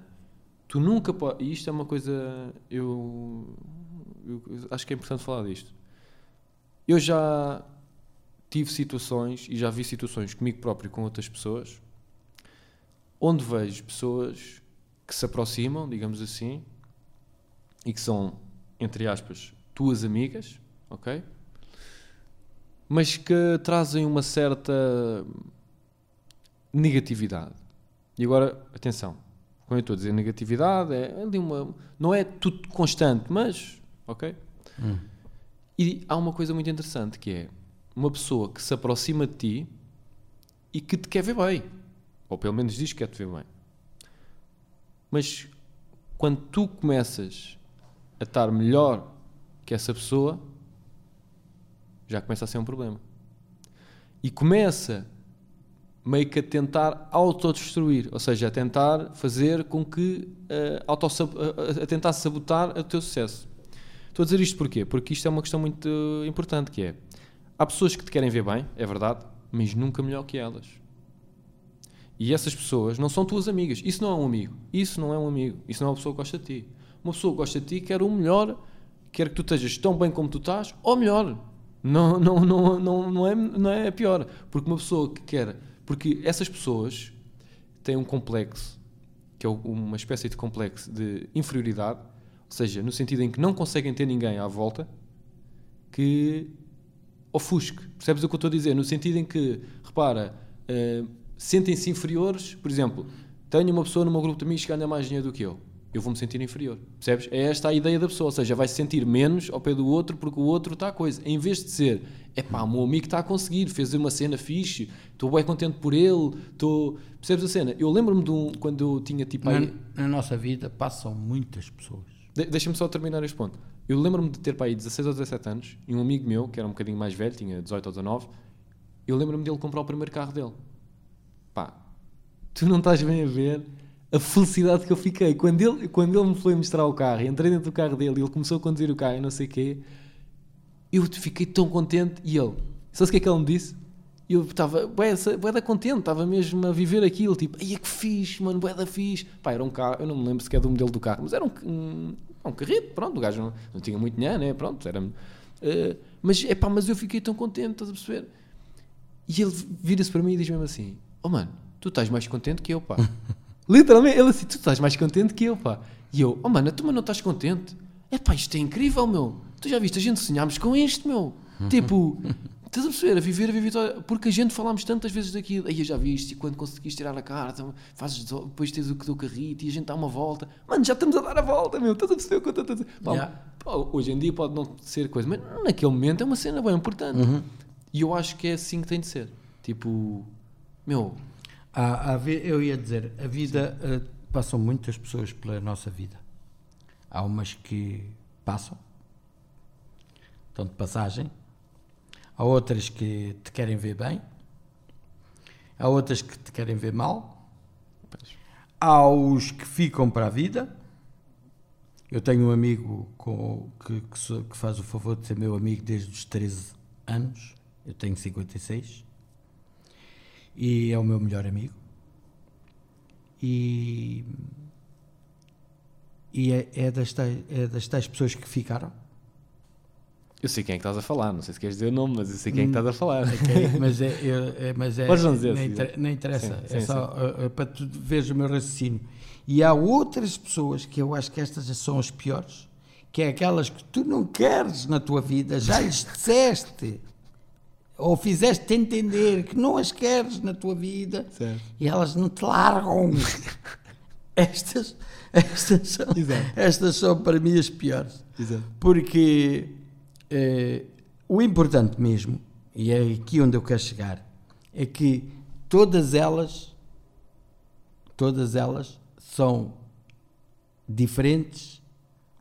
tu nunca. E isto é uma coisa. Eu, eu acho que é importante falar disto. Eu já tive situações e já vi situações comigo próprio e com outras pessoas onde vejo pessoas que se aproximam, digamos assim, e que são, entre aspas, tuas amigas, ok? Mas que trazem uma certa negatividade. E agora, atenção, quando eu estou a dizer negatividade, é ali uma, não é tudo constante, mas, ok? E há uma coisa muito interessante que é uma pessoa que se aproxima de ti e que te quer ver bem. Ou pelo menos diz que quer te ver bem. Mas quando tu começas a estar melhor que essa pessoa, já começa a ser um problema. E começa meio que a tentar autodestruir, ou seja, a tentar fazer com que eh, autossab- a, a- a tentar sabotar o teu sucesso. Estou a dizer isto porquê? Porque isto é uma questão muito eh, importante que é há pessoas que te querem ver bem, é verdade, mas nunca melhor que elas. E essas pessoas não são tuas amigas. Isso não é um amigo. Isso não é um amigo. Isso não é uma pessoa que gosta de ti. Uma pessoa que gosta de ti quer o melhor, quer que tu estejas tão bem como tu estás, ou melhor. Não, não, não, não, não, é, não é pior. Porque uma pessoa que quer. Porque essas pessoas têm um complexo, que é uma espécie de complexo de inferioridade, ou seja, no sentido em que não conseguem ter ninguém à volta que ofusque. Percebes o que eu estou a dizer? No sentido em que, repara, eh, sentem-se inferiores, por exemplo, tenho uma pessoa no meu grupo de amigos que ganha mais dinheiro do que eu. Eu vou-me sentir inferior. Percebes? É esta a ideia da pessoa. Ou seja, vai se sentir menos ao pé do outro porque o outro está a coisa. Em vez de ser, é pá, o meu amigo está a conseguir, fez uma cena fixe, estou bem contente por ele, estou. Percebes a cena? Eu lembro-me de um, quando eu tinha tipo. Na, aí- na nossa vida passam muitas pessoas. de- Deixa-me só terminar este ponto. Eu lembro-me de ter para aí 16 ou 17 anos e um amigo meu, que era um bocadinho mais velho, tinha 18 ou 19, eu lembro-me dele comprar o primeiro carro dele. Pá, tu não estás bem a ver a felicidade que eu fiquei. Quando ele, quando ele me foi mostrar o carro, entrei dentro do carro dele e ele começou a conduzir o carro e não sei o quê, eu fiquei tão contente. E ele, sabe o que é que ele me disse? Eu estava bué, bué da contente, estava mesmo a viver aquilo, tipo, ai é que fixe, mano, bué da fixe. Pá, era um carro, eu não me lembro sequer do modelo do carro, mas era um um carrito, pronto, o gajo não, não tinha muito dinheiro, né? Pronto, era. Uh, mas, epá, mas eu fiquei tão contente, estás a perceber? E ele vira-se para mim e diz mesmo assim: Oh mano, tu estás mais contente que eu, pá. (laughs) Literalmente, ele assim: Tu estás mais contente que eu, pá. E eu: Oh mano, tu mas não estás contente? É pá, isto é incrível, meu. Tu já viste, a gente sonhámos com isto, meu. (laughs) Tipo, estás a perceber? A viver, a viver. Porque a gente falámos tantas vezes daquilo. Aí já viste, e quando conseguiste tirar a carta, fazes, depois tens o que do carrito e a gente dá uma volta. Mano, já estamos a dar a volta, meu. Estás a perceber o que eu estou a dizer? Pá, Yeah. pá, hoje em dia pode não ser coisa, mas naquele momento é uma cena bem importante. E eu acho que é assim que tem de ser. Tipo, meu, ve- eu ia dizer, a vida, eh, passam muitas pessoas pela nossa vida. Há umas que passam, estão de passagem. Há outras que te querem ver bem. Há outras que te querem ver mal. Há os que ficam para a vida. Eu tenho um amigo com- que, que que faz o favor de ser meu amigo desde os 13 anos. Eu tenho 56 e é o meu melhor amigo. E, e é, é, das tais, é das tais pessoas que ficaram. Eu sei quem é que estás a falar. Não sei se queres dizer o nome, mas eu sei quem é que estás a falar. Ok? mas é, é- é- mas é, Podes não dizer, não, inter- interessa, Sim, é sim, só uh, uh, para tu veres o meu raciocínio. E há outras pessoas que eu acho que estas são as piores, que é aquelas que tu não queres na tua vida, já lhes (laughs) disseste, ou fizeste entender que não as queres na tua vida, Certo. e elas não te largam. (laughs) estas, estas, são, Exato. estas são para mim as piores. Exato. Porque eh, o importante mesmo, e é aqui onde eu quero chegar, é que todas elas, todas elas são diferentes,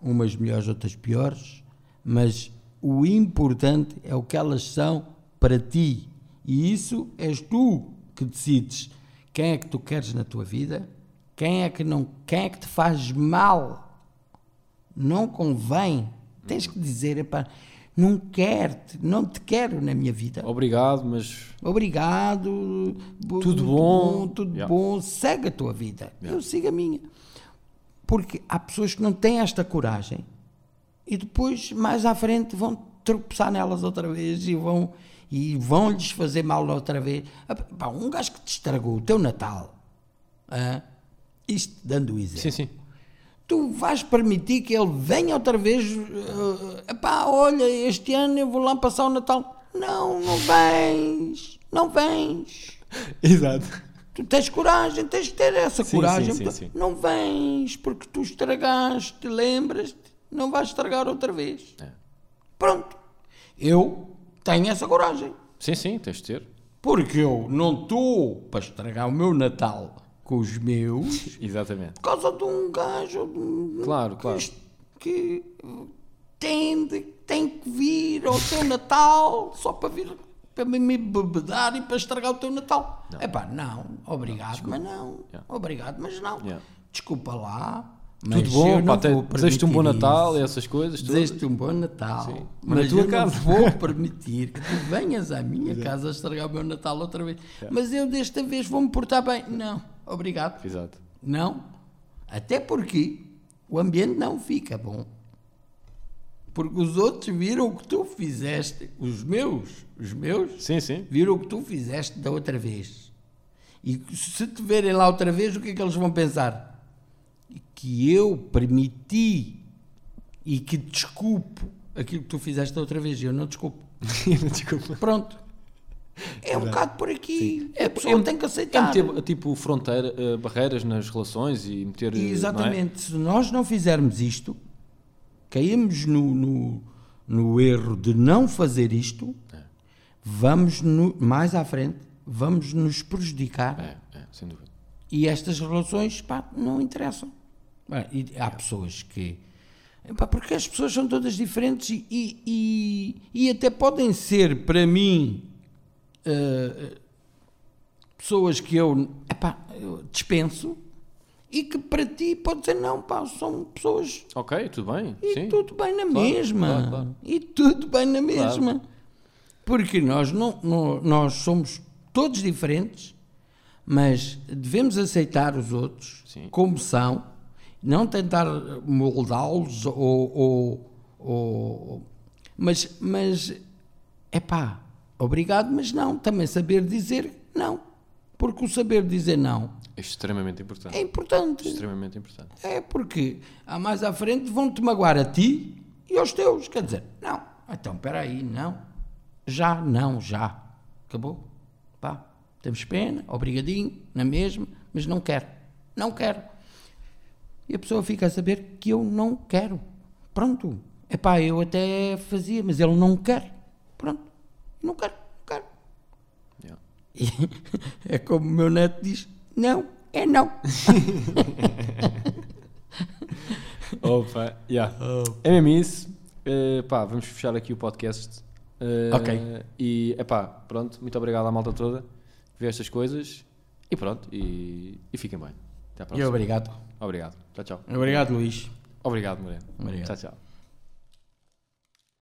umas melhores, outras piores, mas o importante é o que elas são para ti. E isso és tu que decides quem é que tu queres na tua vida, quem é que não, quem é que te faz mal não convém. Tens que dizer, epá, não quero, não te quero na minha vida. Obrigado, mas Obrigado. bo- Tudo muito bom. tudo Yeah. bom. Segue a tua vida. Eu sigo a minha. Porque há pessoas que não têm esta coragem e depois, mais à frente, vão tropeçar nelas outra vez e vão e vão lhes fazer mal outra vez. Ah, um gajo que te estragou o teu Natal, ah, isto dando o exemplo sim, sim. Tu vais permitir que ele venha outra vez, uh, epá, olha, este ano eu vou lá passar o Natal. Não, não vens, não vens. Exato. Tu tens coragem, tens que ter essa Sim, coragem. sim, sim. Não vens, porque tu estragaste, lembras-te, não vais estragar outra vez. É. Pronto. Eu tenho essa coragem. Sim, sim, tens de ter. Porque eu não estou para estragar o meu Natal com os meus (laughs) Exatamente. por causa de um gajo de Claro, claro. que, tem, de- tem que vir ao teu Natal só para vir para me bebedar e para estragar o teu Natal. É pá, não, obrigado, mas não. Yeah. Obrigado, mas não. Yeah. Desculpa lá. Mas Tudo bom, pá, não desejo-te um bom Natal e essas coisas. Desejo-te um bom Natal. Sim, mas Mas eu casa. não vou (laughs) permitir que tu venhas à minha casa a estragar o meu Natal outra vez. Mas eu desta vez vou-me portar bem. Não, obrigado. Exato. Não. Até porque o ambiente não fica bom. Porque os outros viram o que tu fizeste, os meus, os meus, Sim, sim. viram o que tu fizeste da outra vez. E se te verem lá outra vez, o que é que eles vão pensar? Que eu permiti e que desculpo aquilo que tu fizeste da outra vez e (laughs) eu não desculpo. Pronto. É um bocado por aqui. A pessoa É- tem que É aceitar. meter tipo fronteira, eh, barreiras nas relações e meter. eh, é? Exatamente. Se nós não fizermos isto, caímos no, no, no erro de não fazer isto, vamos no- mais à frente, vamos nos prejudicar É, é, sem dúvida. e estas relações pá, não interessam. E há pessoas que. Epá, porque as pessoas são todas diferentes e, e, e, e até podem ser, para mim, eh, pessoas que eu, epá, eu dispenso e que para ti pode ser não, pá, são pessoas Ok, tudo bem. e sim. tudo bem na Claro, mesma. claro, claro. E tudo bem na mesma. Porque nós, não, não- nós somos todos diferentes, mas devemos aceitar os outros Sim. como são Não tentar moldá-los ou, ou, ou. Mas, mas. É pá, obrigado, mas não. Também saber dizer não. Porque o saber dizer não É extremamente importante. é importante. Extremamente importante. É porque há mais à frente vão-te magoar a ti e aos teus. Quer dizer, não. Então, espera aí, não. Já, não, já. Acabou. Pá, temos pena, obrigadinho, na mesma, mas não quero. Não quero. E a pessoa fica a saber que eu não quero. Pronto. Epá, eu até fazia, mas ele não quer. Não quero, não quero. Yeah. E (laughs) é como o meu neto diz: não, é não. (laughs) Opa, yeah. É mesmo isso. Eh, pá, vamos fechar aqui o podcast. Eh, Ok. E, epá, pronto, muito obrigado à malta toda que vê estas coisas. E pronto, e, e fiquem bem. Até à E próxima. obrigado. Obrigado. Tchau, tchau. Obrigado, Luís. Obrigado, Moreno. Obrigado. Tchau, tchau.